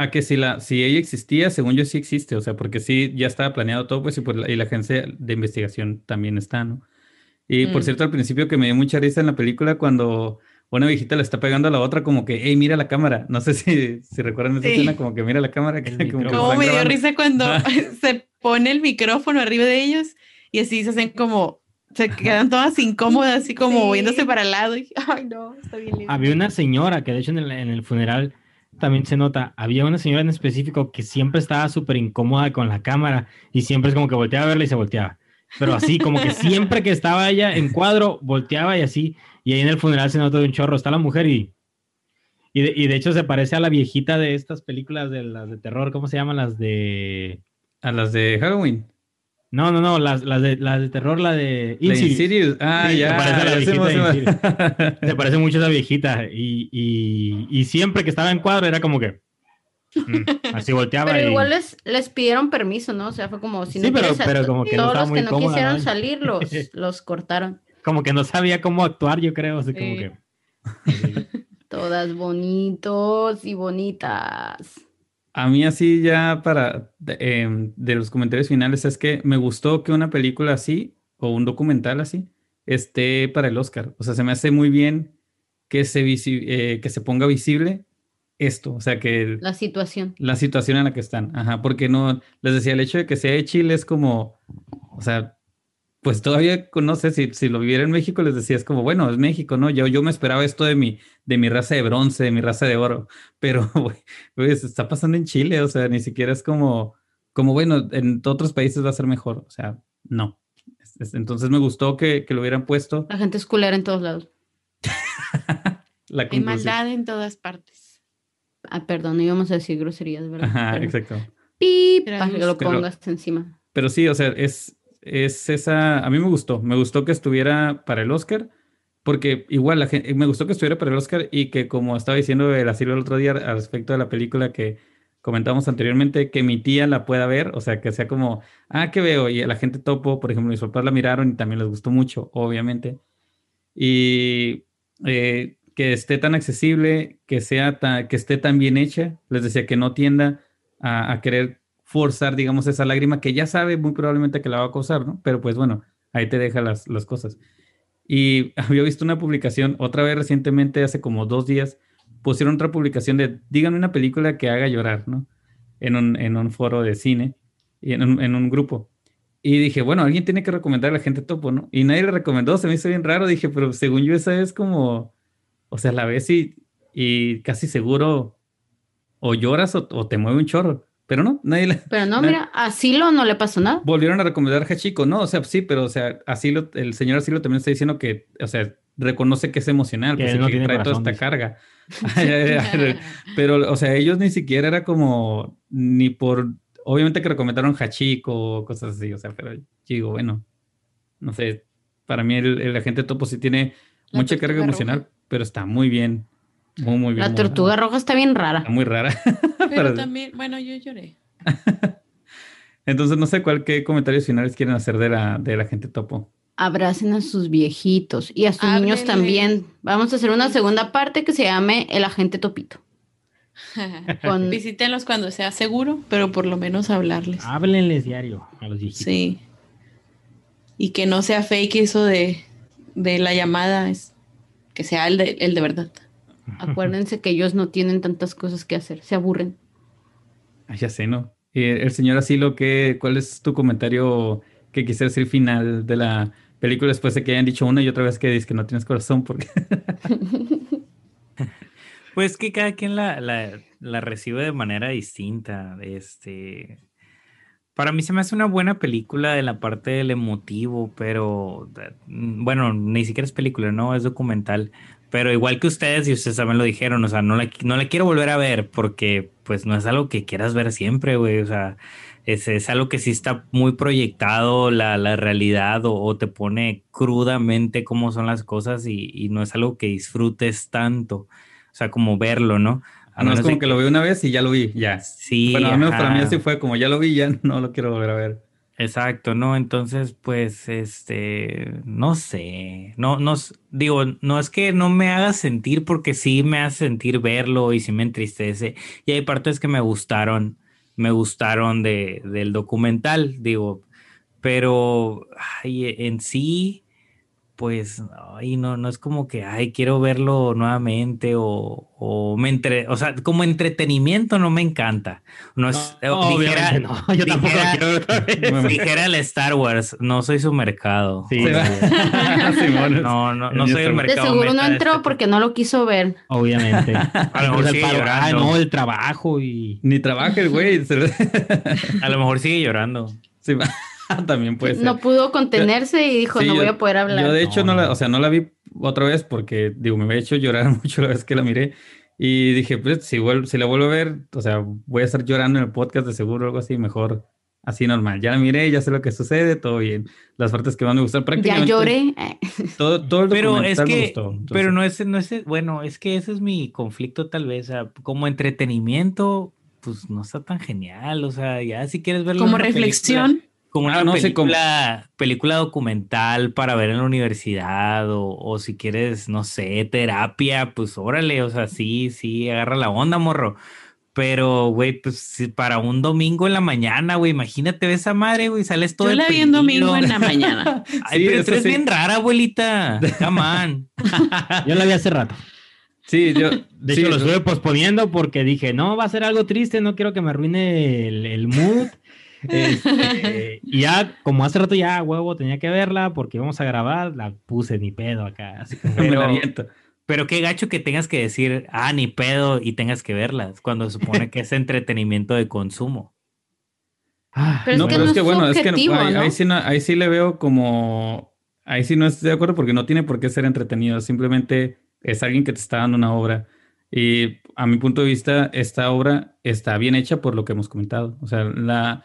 A que si la, si ella existía, según yo sí existe, o sea, porque sí, ya estaba planeado todo, pues, y, pues, y la agencia de investigación también está, ¿no? Y por mm. cierto, al principio que me dio mucha risa en la película cuando una viejita le está pegando a la otra como que, hey, mira la cámara. No sé si, si recuerdan esa escena, como que mira la cámara. como, me dio risa cuando se pone el micrófono arriba de ellos y así se hacen como, se quedan todas incómodas, así como moviéndose para el lado. Y, ay, no, está bien lindo. Había una señora que de hecho en el, en el funeral también se nota, había una señora en específico que siempre estaba súper incómoda con la cámara y siempre es como que volteaba a verla y se volteaba. Pero así, como que siempre que estaba ella en cuadro, volteaba y así. Y ahí en el funeral se nota de un chorro. Está la mujer y. Y de, y de, hecho se parece a la viejita de estas películas de las de terror. ¿Cómo se llaman? Las de. A las de Halloween. No, no, no, las, las, de, las de terror, la de Insidious. Ah, ya. Se parece, a la viejita se parece mucho a esa viejita. Y, y, y, siempre que estaba en cuadro era como que. Mm, así volteaba. Pero igual les, les pidieron permiso, ¿no? O sea, fue como si no pero, pero como que todos los que no quisieron salir los, los cortaron como que no sabía cómo actuar, yo creo, así como que... Todas bonitos y bonitas. A mí así ya para em, de, los comentarios finales es que me gustó que una película así o un documental así esté para el Oscar. O sea, se me hace muy bien que se, eh, que se ponga visible esto, o sea que... la situación. La situación en la que están, ajá, porque no, les decía, el hecho de que sea de Chile es como, o sea, pues todavía, no sé, si, si lo viviera en México, les decía, es como, bueno, es México, ¿no? Yo, yo me esperaba esto de mi, de mi raza de bronce, de mi raza de oro, pero, pues, está pasando en Chile, o sea, ni siquiera es como, como, bueno, en otros países va a ser mejor, o sea, no. Entonces me gustó que, que lo hubieran puesto. La gente es culera en todos lados. La Hay maldad en todas partes. Ah, perdón, íbamos a decir groserías, ¿verdad? Ajá, exacto. Pip, para que lo pongas encima. Pero sí, o sea, es, es esa, a mí me gustó, me gustó que estuviera para el Oscar, porque igual la gente, me gustó que estuviera para el Oscar y que como estaba diciendo el asilo el otro día al respecto de la película que comentamos anteriormente, que mi tía la pueda ver, o sea, que sea como, ah, ¿qué veo? Y la gente topo, por ejemplo, mis papás la miraron y también les gustó mucho, obviamente. Y eh, que esté tan accesible, que sea que esté tan bien hecha, les decía que no tienda a querer forzar, digamos, esa lágrima que ya sabe muy probablemente que la va a causar, ¿no? Pero pues bueno, ahí te deja las, las cosas. Y había visto una publicación, otra vez recientemente, hace como dos días, pusieron otra publicación de, díganme una película que haga llorar, ¿no? En un, en un foro de cine y en un, en un grupo. Y dije, bueno, alguien tiene que recomendar a la gente topo, ¿no? Y nadie le recomendó, se me hizo bien raro. Dije, pero según yo, esa es como, o sea, la ves y, y casi seguro o lloras o, o te mueve un chorro. Pero no, nadie le... Pero no, mira, Asilo no le pasó nada. Volvieron a recomendar a Hachiko, ¿no? O sea, sí, pero o sea, Asilo, el señor Asilo también está diciendo que, o sea, reconoce que es emocional, que, pues, no que trae toda esta carga. pero, o sea, ellos ni siquiera era como, ni por, obviamente que recomendaron Hachiko o cosas así, o sea, pero yo digo, bueno, no sé, para mí el, agente topo sí tiene mucha carga emocional, pero está muy bien la tortuga roja está bien rara. muy rara. Pero también, bueno, yo lloré. Entonces, no sé cuál qué comentarios finales quieren hacer de la, de la gente topo. Abracen a sus viejitos y a sus niños también. Vamos a hacer una segunda parte que se llame El Agente Topito. Visítenlos cuando sea seguro, pero por lo menos hablarles. Háblenles diario a los viejitos. Sí. Y que no sea fake eso de, de la llamada, es, que sea el de, el de verdad. Acuérdense que ellos no tienen tantas cosas que hacer, se aburren. Ah, ya sé, ¿no? el señor Asilo, ¿qué, ¿cuál es tu comentario que quisiera decir final de la película después de que hayan dicho una y otra vez que dices que no tienes corazón? Porque... pues que cada quien la, la, recibe de manera distinta. Este, para mí se me hace una buena película de la parte del emotivo, pero mm, bueno, ni siquiera es película, no, es documental. Pero igual que ustedes, y ustedes también lo dijeron, o sea, no la, no la quiero volver a ver porque pues no es algo que quieras ver siempre, güey. O sea, es, es algo que sí está muy proyectado la, la realidad o, te pone crudamente cómo son las cosas y, y, no es algo que disfrutes tanto. O sea, como verlo, ¿no? A no es como que, lo vi una vez y ya lo vi, ya. Sí. Bueno, al menos para mí así fue, como ya lo vi, ya no lo quiero volver a ver. Exacto, ¿no? Entonces, pues, este, no sé, no, no, digo, no es que no me haga sentir porque sí me hace sentir verlo y sí me entristece. Y hay partes que me gustaron, me gustaron de, del documental, digo, pero en sí, pues, ay, no, no es como que, ay, quiero verlo nuevamente o, o me entre, o sea, como entretenimiento no me encanta. No es, no, dijera, no, yo tampoco quiero Dijera el Star Wars, no soy su mercado. Sí, no, no, no soy el mercado. De seguro no entró este porque no lo quiso ver. Obviamente. A lo mejor sigue llorando. Ah, no, el trabajo y... Ni trabaja el güey. A lo mejor sigue llorando. Sí, También puede ser. No pudo contenerse y dijo, no voy a poder hablar. Yo de hecho no, la, o sea, no la vi otra vez porque, digo, me había hecho llorar mucho la vez que la miré. Y dije, pues si, vuelvo, si la vuelvo a ver, o sea, voy a estar llorando en el podcast de seguro, algo así, mejor así normal. Ya la miré, ya sé lo que sucede, todo bien. Las partes que van a gustar prácticamente. Ya lloré. Todo, todo el pero es que, me gustó. Pero no es, no es, bueno, es que ese es mi conflicto tal vez. O sea, como entretenimiento, pues no está tan genial. O sea, ya si quieres verlo. Como reflexión como una no película, sé película documental para ver en la universidad o, si quieres, no sé, terapia, pues órale, o sea, sí, sí, agarra la onda, morro. Pero, güey, pues para un domingo en la mañana, güey, imagínate esa madre, güey, sales todo Yo la vi un domingo en la mañana. Ay, pero tú eres bien rara, abuelita. Come on. Yo la vi hace rato. Sí, yo. De hecho, lo estuve posponiendo porque dije, no, va a ser algo triste, no quiero que me arruine el, el mood. Este, y ya, como hace rato ya, huevo, tenía que verla porque íbamos a grabar, la puse ni pedo acá. pero, qué gacho que tengas que decir, ah, ni pedo, y tengas que verlas, cuando se supone que es entretenimiento de consumo. Ah, no, pero es que bueno, es que ahí, sí ahí sí le veo como, ahí sí no estoy de acuerdo porque no tiene por qué ser entretenido, simplemente es alguien que te está dando una obra. Y a mi punto de vista, esta obra está bien hecha por lo que hemos comentado. O sea, la,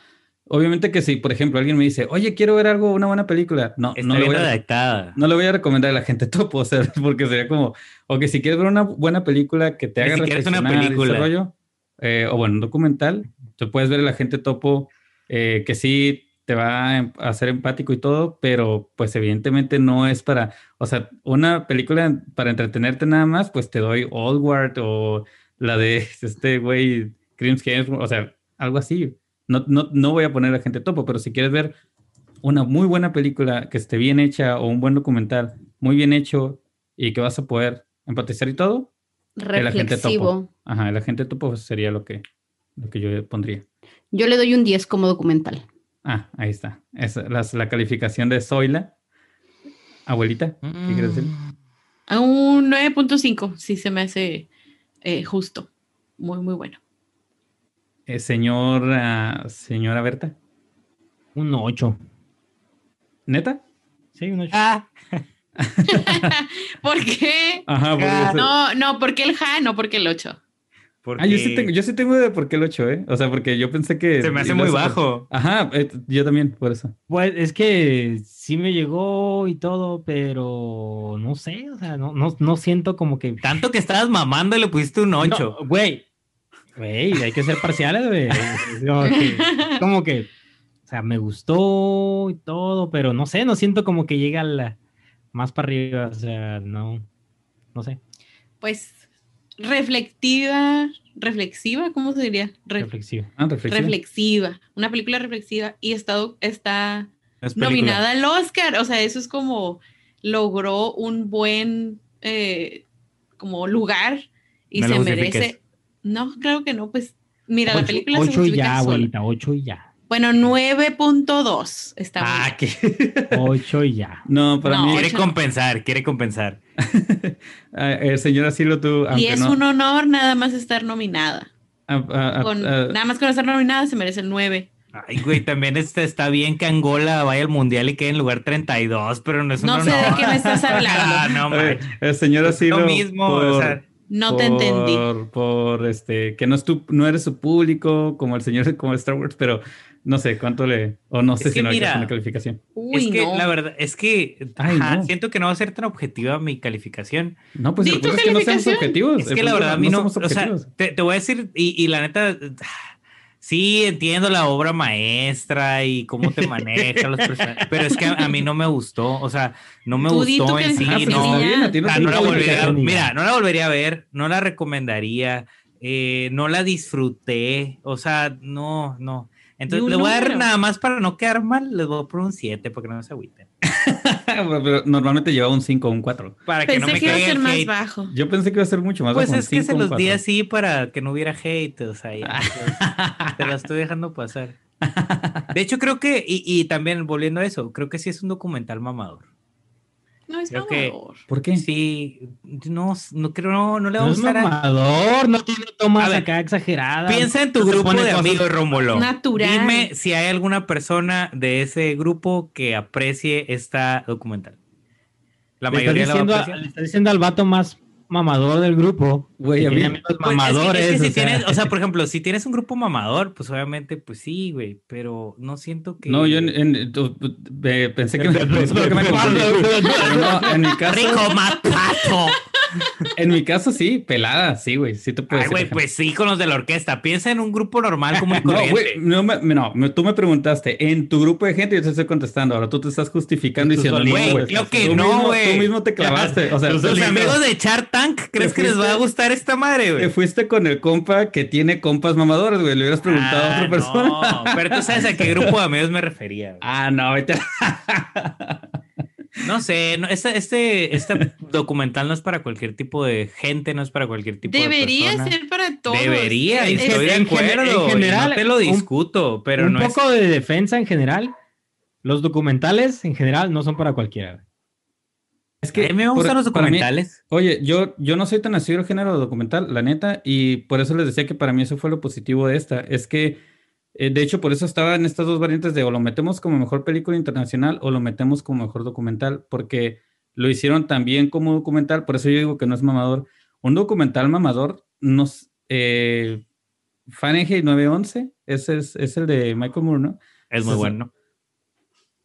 Obviamente que si, por ejemplo, alguien me dice, oye, quiero ver algo, una buena película, no, no le, voy a, no le voy a recomendar a la gente topo, o sea, porque sería como, o que si quieres ver una buena película que te haga si reflexionar una película. rollo, eh, o bueno, un documental, tú puedes ver a la gente topo eh, que sí te va a hacer empático y todo, pero pues evidentemente no es para, o sea, una película para entretenerte nada más, pues te doy Old o la de este güey, Crims o sea, algo así. No, no, no voy a poner a gente topo, pero si quieres ver una muy buena película que esté bien hecha o un buen documental muy bien hecho y que vas a poder empatizar y todo, el agente topo. Ajá, el agente topo sería lo que, lo que yo pondría. Yo le doy un 10 como documental. Ah, ahí está. Es la, calificación de Zoila. Abuelita, ¿qué quieres decir? Mm. A un 9.5, si se me hace eh, justo. Muy, muy bueno. Eh, señor, señora Berta. Un 8. ¿Neta? Sí, un 8. Ah. ¿Por qué? Ajá, no, no, ¿por qué el ja? No, porque el 8. Ah, yo sí tengo, yo sí tengo de por qué el 8, ¿eh? O sea, porque yo pensé que... Se me hace muy bajo. Ajá, eh, yo también, por eso. Pues es que sí me llegó y todo, pero no sé, o sea, no, no, no siento como que... Tanto que estabas mamando y le pusiste un 8. Güey, Güey, hay que ser parciales, güey. Como que, o sea, me gustó y todo, pero no sé, no siento como que llega la, más para arriba, o sea, no, no sé. Pues reflectiva, reflexiva, ¿cómo se diría? reflexiva. Ah, reflexiva. Reflexiva, una película reflexiva y está, está nominada al Oscar, o sea, eso es como logró un buen eh, como lugar y se merece. No, creo que no, pues mira, la película 8 y ya, abuelita, 8 y ya. Bueno, 9.2 está Ah, que 8 y ya. No, para mí quiere compensar, quiere compensar. Ah, el señor Asilo tú Y es un honor nada más estar nominada. nada más con estar nominada se merece el 9. Ay, güey, también está, está bien que Angola vaya al mundial y quede en lugar 32, pero no es un No sé de qué me estás hablando. ah, no, el señor Asilo. Lo mismo, o sea no te entendí. Por este, que no, es tu, no eres su público, como el señor, como Star Wars, pero no sé cuánto le, o no sé si no hay una calificación. es que la verdad, es que siento que no va a ser tan objetiva mi calificación. No, pues es que no seamos objetivos. Es que la verdad, a mí no, o sea, te, te, voy a decir, y, y la neta, Sí, entiendo la obra maestra y cómo te maneja los personajes, pero es que a, mí no me gustó, o sea, no me gustó en sí, no, no la volvería, mira, no la volvería a ver, no la recomendaría, eh, no la disfruté, o sea, no, no. Entonces, le voy a dar nada más para no quedar mal, les voy a poner un 7 porque no se agüiten. Pero normalmente lleva un 5 o un 4. Para que no me que iba a ser más bajo. Yo pensé que iba a ser mucho más pues bajo. Pues es que se los di así para que no hubiera hate, o sea, te la estoy dejando pasar. De hecho, creo que, y, y también volviendo a eso, creo que sí es un documental mamador. No es mamador. ¿Por qué? Sí, no, no creo, no, no le vamos no a dar. mamador, no tiene tomas acá exageradas. Piensa en tu grupo de amigos, Rómulo. Natural. Dime si hay alguna persona de ese grupo que aprecie esta documental. La mayoría le está, le está diciendo al vato más mamador del grupo. Güey, amigos pues mamadores. si tienes, o sea, por ejemplo, si tienes un grupo mamador, pues obviamente, pues sí, güey, pero no siento que. No, yo en, en, pensé que me, que me no, en mi caso. Rico mapato. En mi caso, sí, pelada, sí, güey. Sí, te puedes. Ay, güey, pues sí, con los de la orquesta. Piensa en un grupo normal como el corriente. No, güey, no, no, tú me preguntaste en tu grupo de gente y yo te estoy contestando. Ahora tú te estás justificando y diciendo, güey, creo que no, güey. Tú mismo te clavaste. O sea, los amigos de Char Tank, ¿crees que les va a gustar esta madre, güey? Te fuiste con el compa que tiene compas mamadores, güey. Le hubieras preguntado a otra ah, persona. No, pero tú sabes a qué grupo de amigos me refería. Güey. Ah, no, vete. No sé, no, este, este, este documental no es para cualquier tipo de gente, no es para cualquier tipo Debería de persona. Debería ser para todos. Debería, estoy de acuerdo. En general, no te lo discuto, pero un no poco de defensa en general. Los documentales en general no son para cualquiera. Es que a mí me gustan los documentales. oye, yo, yo no soy tan nacido el género documental, la neta, y por eso les decía que para mí eso fue lo positivo de esta. Es que eh, de hecho, por eso estaba en estas dos variantes de o lo metemos como mejor película internacional o lo metemos como mejor documental, porque lo hicieron también como documental, por eso yo digo que no es mamador. Un documental mamador, nos, eh, Fahrenheit 911, ese es, es, el de Michael Moore, ¿no? Es muy bueno.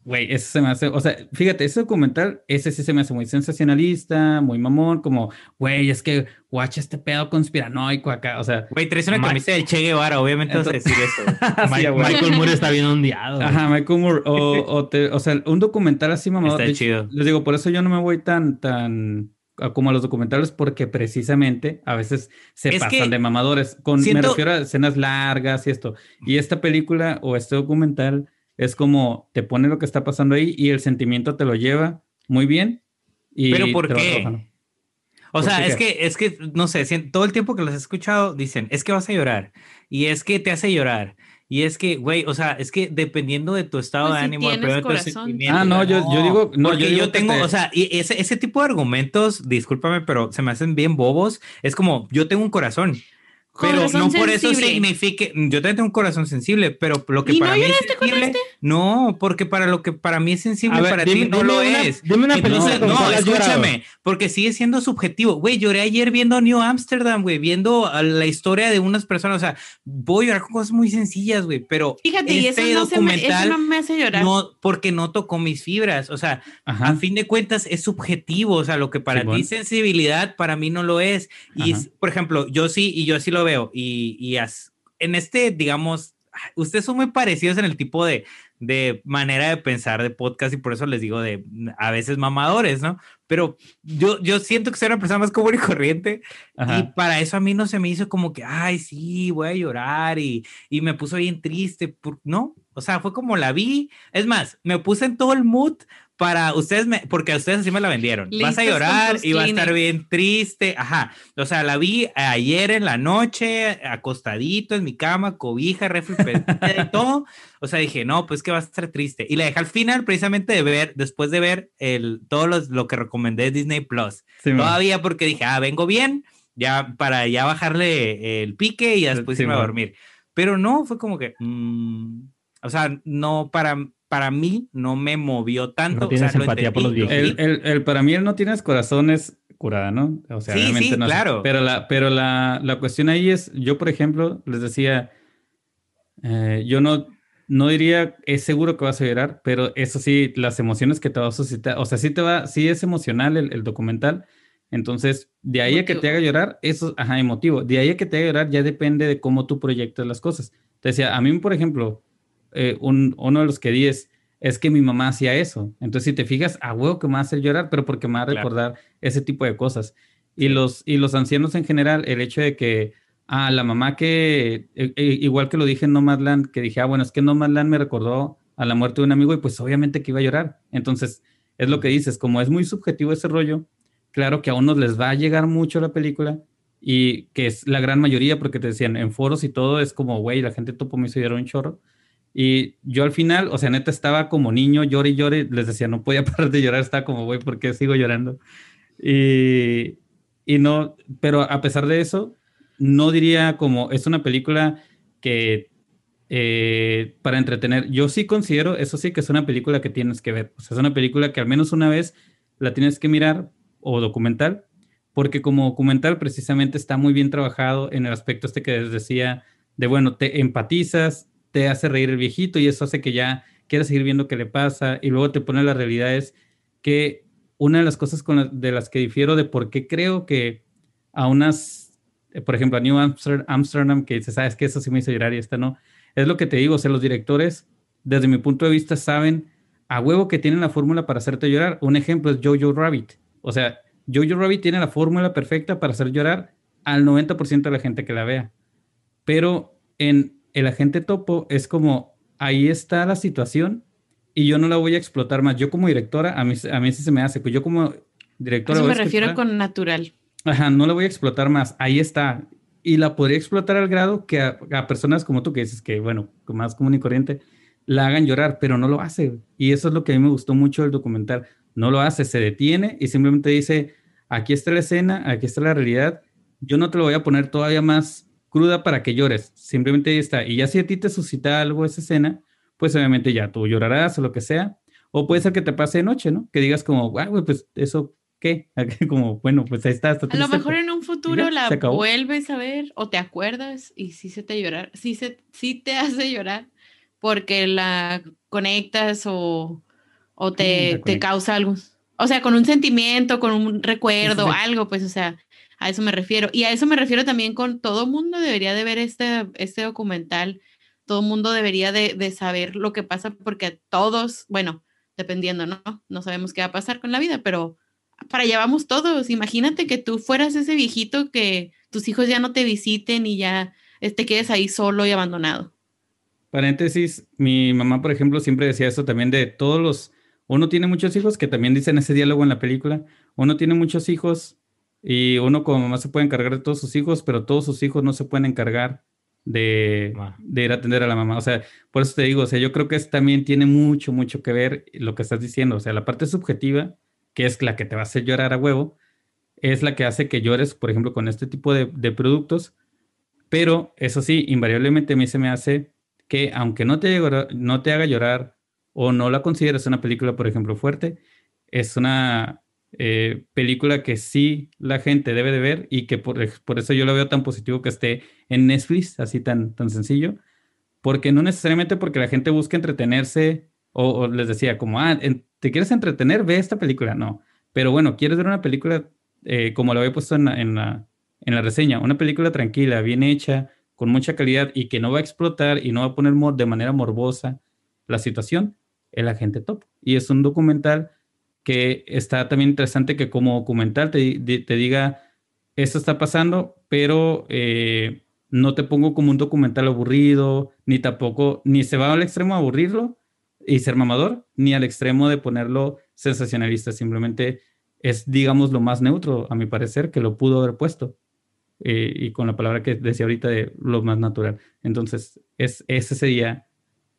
Güey, ese se me hace, o sea, fíjate, ese documental, ese sí se me hace muy sensacionalista, muy mamón, como, güey, es que guacha este pedo conspiranoico acá, o sea. Güey, traes una camisa de Che Guevara, obviamente vas a decir eso. Michael Moore está bien ondeado. Ajá, Michael Moore, o, o, te, o, sea, un documental así mamador. Está chido. Les digo, por eso yo no me voy tan, tan como a los documentales, porque precisamente a veces se pasan de mamadores. Con, Me refiero a escenas largas y esto. Y esta película o este documental es como te pone lo que está pasando ahí y el sentimiento te lo lleva muy bien. Y Pero ¿por qué? O sea, es que, es que, no sé, todo el tiempo que los he escuchado dicen, es que vas a llorar, y es que te hace llorar, y es que, güey, o sea, es que dependiendo de tu estado pues de ánimo, de Ah, no, yo, yo digo, no, porque yo, tengo, o sea, y ese, ese tipo de argumentos, discúlpame, pero se me hacen bien bobos. Es como, yo tengo un corazón pero no por eso signifique, yo también tengo un corazón sensible, pero lo que para mí es sensible, este? No, porque para lo que para mí es sensible para ti no lo es. Dime una película no, escúchame, porque sigue siendo subjetivo. Güey, lloré ayer viendo New Amsterdam, güey, viendo la historia de unas personas, o sea, voy a llorar con cosas muy sencillas, güey, pero Fíjate, este eso no documental me, eso no me hace llorar. No, porque no tocó mis fibras, o sea, a fin de cuentas es subjetivo, o sea, lo que para ti es sensibilidad, para mí no lo es. Y, por ejemplo, yo sí, y yo así lo veo y, y en este, digamos, ustedes son muy parecidos en el tipo de, de, manera de pensar de podcast y por eso les digo de a veces mamadores, ¿no? Pero yo, yo siento que soy una persona más común y corriente y para eso a mí no se me hizo como que, ay, sí, voy a llorar y, y me puso bien triste, ¿no? O sea, fue como la vi. Es más, me puse en todo el mood para ustedes, me, porque a ustedes así me la vendieron. Vas a llorar y va a estar bien triste. Ajá. O sea, la vi ayer en la noche, acostadito en mi cama, cobija, refri y todo. O sea, dije, no, pues que va a estar triste. Y la dejé al final precisamente de ver, después de ver el, todo lo que recomendé de Disney Plus. Todavía porque dije, ah, vengo bien, ya para ya bajarle el pique y después irme a dormir. Pero no, fue como que, mm, o sea, no para para mí no me movió tanto. No tienes empatía por los viejitos. El, el, para mí el no tienes corazón es curada, ¿no? O sea, sí, sí, claro. pero la, pero la, la, cuestión ahí es, yo por ejemplo, les decía, eh, yo no, no diría, es seguro que vas a llorar, pero eso sí, las emociones que te va a suscitar, o sea, sí te va, sí es emocional el, el documental, entonces, de ahí a que te haga llorar, eso, ajá, emotivo, de ahí a que te haga llorar ya depende de cómo tú proyectas las cosas. Te decía, a mí, por ejemplo, eh, uno de los que di es, que mi mamá hacía eso. Entonces, si te fijas, a huevo que me va a hacer llorar, pero porque me va a recordar ese tipo de cosas. Y, los, y los ancianos en general, el hecho de que, ah, la mamá que, e, e, igual que lo dije en Nomadland, que dije, ah, bueno, es que Nomadland me recordó a la muerte de un amigo y pues obviamente que iba a llorar. Entonces, es lo que dices, como es muy subjetivo ese rollo, claro que a unos les va a llegar mucho la película y que es la gran mayoría, porque te decían en foros y todo, es como, güey, la gente topo me hizo llorar un chorro y yo al final, o sea, neta estaba como niño, llore y llore, les decía, no podía parar de llorar, estaba como, güey, ¿por qué sigo llorando? Y, y no, pero a pesar de eso, no diría como, es una película que eh, para entretener, yo sí considero, eso sí, que es una película que tienes que ver, o sea, es una película que al menos una vez la tienes que mirar o documental, porque como documental precisamente está muy bien trabajado en el aspecto este que les decía, de bueno, te empatizas, te hace reír el viejito y eso hace que ya quieras seguir viendo qué le pasa y luego te pone la realidad es que una de las cosas de las que difiero de por qué creo que a unas, por ejemplo, a New Amsterdam, que dices, sabes que eso sí me hizo llorar y esta no, es lo que te digo, o sea, los directores, desde mi punto de vista, saben a huevo que tienen la fórmula para hacerte llorar. Un ejemplo es Jojo Rabbit. O sea, Jojo Rabbit tiene la fórmula perfecta para hacer llorar al 90% de la gente que la vea. Pero en el agente topo es como, ahí está la situación y yo no la voy a explotar más. Yo como directora, a mí, a mí sí se me hace, pues yo como directora... Eso me refiero con natural. Ajá, no la voy a explotar más, ahí está. Y la podría explotar al grado que a, personas como tú, que dices que, bueno, más común y corriente, la hagan llorar, pero no lo hace. Y eso es lo que a mí me gustó mucho del documental. No lo hace, se detiene y simplemente dice, aquí está la escena, aquí está la realidad. Yo no te lo voy a poner todavía más cruda para que llores. Simplemente ahí está. Y ya si a ti te suscita algo esa escena, pues obviamente ya tú llorarás o lo que sea. O puede ser que te pase de noche, ¿no? Que digas como, ah, pues eso, ¿qué? como, bueno, pues ahí está. a lo mejor en un futuro la vuelves a ver o te acuerdas y sí se te llorar, sí, se, sí te hace llorar porque la conectas o, o te, te causa algo. O sea, con un sentimiento, con un recuerdo, algo, pues, o sea, a eso me refiero. Y a eso me refiero también con todo mundo debería de ver este, este documental. Todo mundo debería de, de saber lo que pasa porque todos, bueno, dependiendo, ¿no? No sabemos qué va a pasar con la vida, pero para allá vamos todos. Imagínate que tú fueras ese viejito que tus hijos ya no te visiten y ya te quedes ahí solo y abandonado. Paréntesis, mi mamá, por ejemplo, siempre decía eso también de todos los, uno tiene muchos hijos, que también dicen ese diálogo en la película, uno tiene muchos hijos y uno como mamá se puede encargar de todos sus hijos, pero todos sus hijos no se pueden encargar de, de, ir a atender a la mamá. O sea, por eso te digo, o sea, yo creo que eso también tiene mucho, mucho que ver lo que estás diciendo. O sea, la parte subjetiva, que es la que te va a hacer llorar a huevo, es la que hace que llores, por ejemplo, con este tipo de, de productos. Pero eso sí, invariablemente a mí se me hace que aunque no te, no te haga llorar o no la consideres una película, por ejemplo, fuerte, es una eh, película que sí la gente debe de ver y que por, eso yo lo veo tan positivo que esté en Netflix, así tan, tan sencillo, porque no necesariamente porque la gente busque entretenerse o, les decía como, ah, ¿te quieres entretener? Ve esta película, no. Pero bueno, ¿quieres ver una película eh, como lo había puesto en la, en, la, en la reseña? Una película tranquila, bien hecha, con mucha calidad y que no va a explotar y no va a poner de manera morbosa la situación, el agente top. Y es un documental que está también interesante que como documental te, te diga, esto está pasando, pero eh, no te pongo como un documental aburrido, ni tampoco, ni se va al extremo a aburrirlo, y ser mamador, ni al extremo de ponerlo sensacionalista. Simplemente es, digamos, lo más neutro, a mi parecer, que lo pudo haber puesto. Eh, y con la palabra que decía ahorita de lo más natural. Entonces, es, ese sería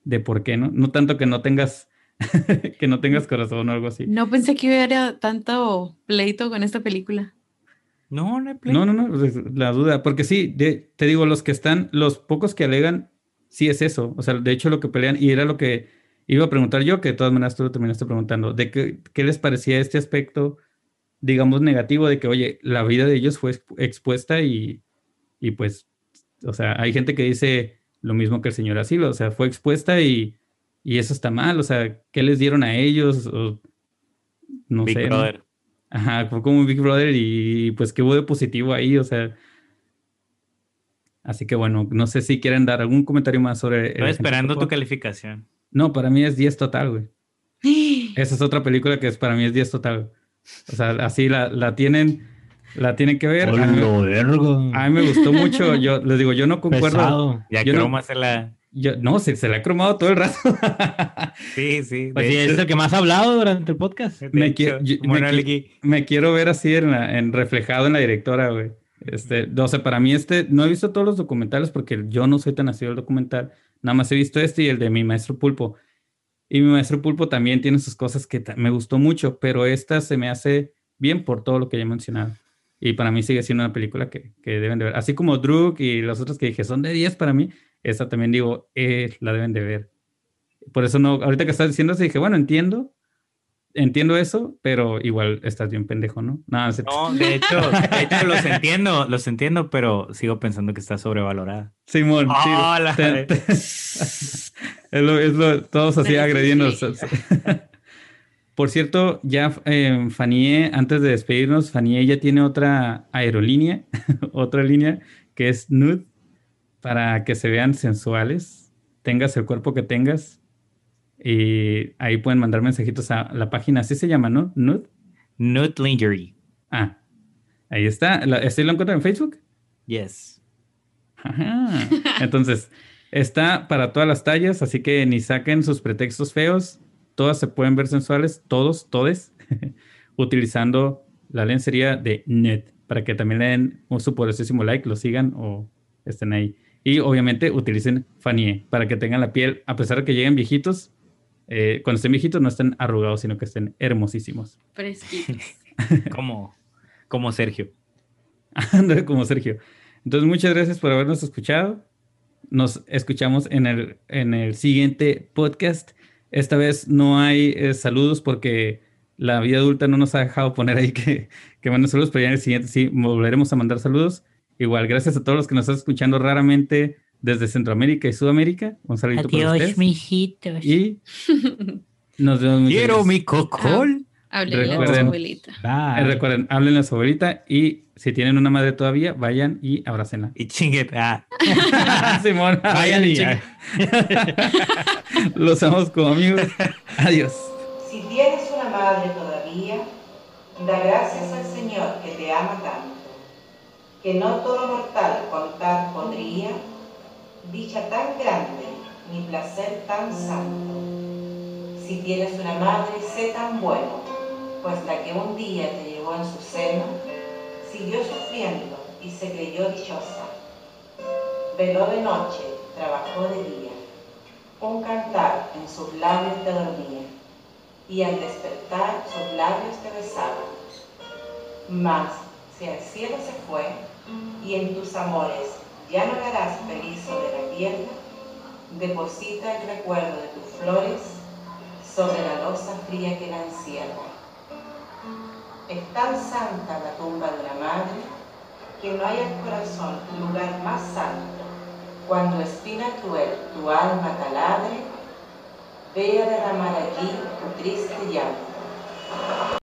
de por qué, ¿no? No tanto que no tengas que no tengas corazón o algo así. No pensé que hubiera tanto pleito con esta película. No, no hay pleito. No, no, no, pues, la duda, porque sí, te digo, los que están, los pocos que alegan, sí es eso. O sea, de hecho lo que pelean, y era lo que iba a preguntar yo, que de todas maneras tú lo terminaste preguntando, de qué, qué les parecía este aspecto digamos, negativo de que, oye, la vida de ellos fue expuesta y, y pues, o sea, hay gente que dice lo mismo que el señor Asilo, o sea, fue expuesta y, y eso está mal, o sea, ¿qué les dieron a ellos? no Big sé. Brother. Ajá, fue como un Big Brother y pues qué hubo de positivo ahí, o sea. Así que bueno, no sé si quieren dar algún comentario más sobre. Estoy esperando tu calificación. No, para mí es 10 total, güey. Esa es otra película que es, para mí es 10 total. O sea, así la, la tienen, la tienen que ver. A mí, a mí, me gustó mucho. Yo les digo, yo no concuerdo. Ya yo croma se la. Yo, no, se, se la ha cromado todo el rato. sí, sí. Pues sí, es el que más ha hablado durante el podcast. Me, quiero, me, quiero ver así en, en, reflejado en la directora, güey. Este, o sea, para mí este, no he visto todos los documentales porque yo no soy tan nacido el documental. Nada más he visto este y el de mi maestro Pulpo. Y mi maestro Pulpo también tiene sus cosas que me gustó mucho, pero esta se me hace bien por todo lo que ya he mencionado. Y para mí sigue siendo una película que, que deben de ver. Así como Druk y las otras que dije son de 10 para mí, esta también digo, eh, la deben de ver. Por eso no, ahorita que estás diciendo eso, dije, bueno, entiendo, entiendo eso, pero igual estás bien pendejo, ¿no? no, de hecho, de hecho los entiendo, los entiendo, pero sigo pensando que está sobrevalorada. Simón, Es lo, todos así agrediendo. Por cierto, ya eh, Fanie, antes de despedirnos, Fanie ya tiene otra aerolínea, otra línea que es Nude, para que se vean sensuales, tengas el cuerpo que tengas. Y ahí pueden mandar mensajitos a la página, así se llama, ¿no? Nude. Nude Lingerie. Ah, ahí está. ¿Este lo encuentran en Facebook? Yes. Entonces, Está para todas las tallas, así que ni saquen sus pretextos feos. Todas se pueden ver sensuales, todos, todes, utilizando la lencería de Net para que también le den un su like, lo sigan o estén ahí. Y obviamente utilicen Fanie para que tengan la piel, a pesar de que lleguen viejitos, eh, cuando estén viejitos no estén arrugados, sino que estén hermosísimos. Fresquitos. como, como Sergio. como Sergio. Entonces, muchas gracias por habernos escuchado nos escuchamos en el, en el siguiente podcast. Esta vez no hay eh, saludos porque la vida adulta no nos ha dejado poner ahí que, que manden saludos, pero ya en el siguiente sí volveremos a mandar saludos. Igual, gracias a todos los que nos están escuchando raramente desde Centroamérica y Sudamérica. Un saludito para ustedes. mijitos. Y nos vemos Quiero mi cocol. Háblenle a su abuelita. Eh, recuerden, háblenle a su abuelita y si tienen una madre todavía, vayan y abrácenla. Y chingue. Ah. Simón, vayan y Los amos como amigos. Adiós. Si tienes una madre todavía, da gracias al Señor que te ama tanto, que no todo mortal contar podría dicha tan grande ni placer tan santo. Si tienes una madre, sé tan bueno pues que un día te llevó en su seno, siguió sufriendo y se creyó dichosa. Veló de noche, trabajó de día, un cantar en sus labios te dormía, y al despertar sus labios te besaban. Mas si al cielo se fue, y en tus amores ya no harás feliz sobre la tierra, deposita el recuerdo de tus flores sobre la losa fría que la encierra. Es tan santa la tumba de la madre que no hay el corazón lugar más santo. Cuando espina cruel tu alma taladre, ve a derramar allí tu triste llanto.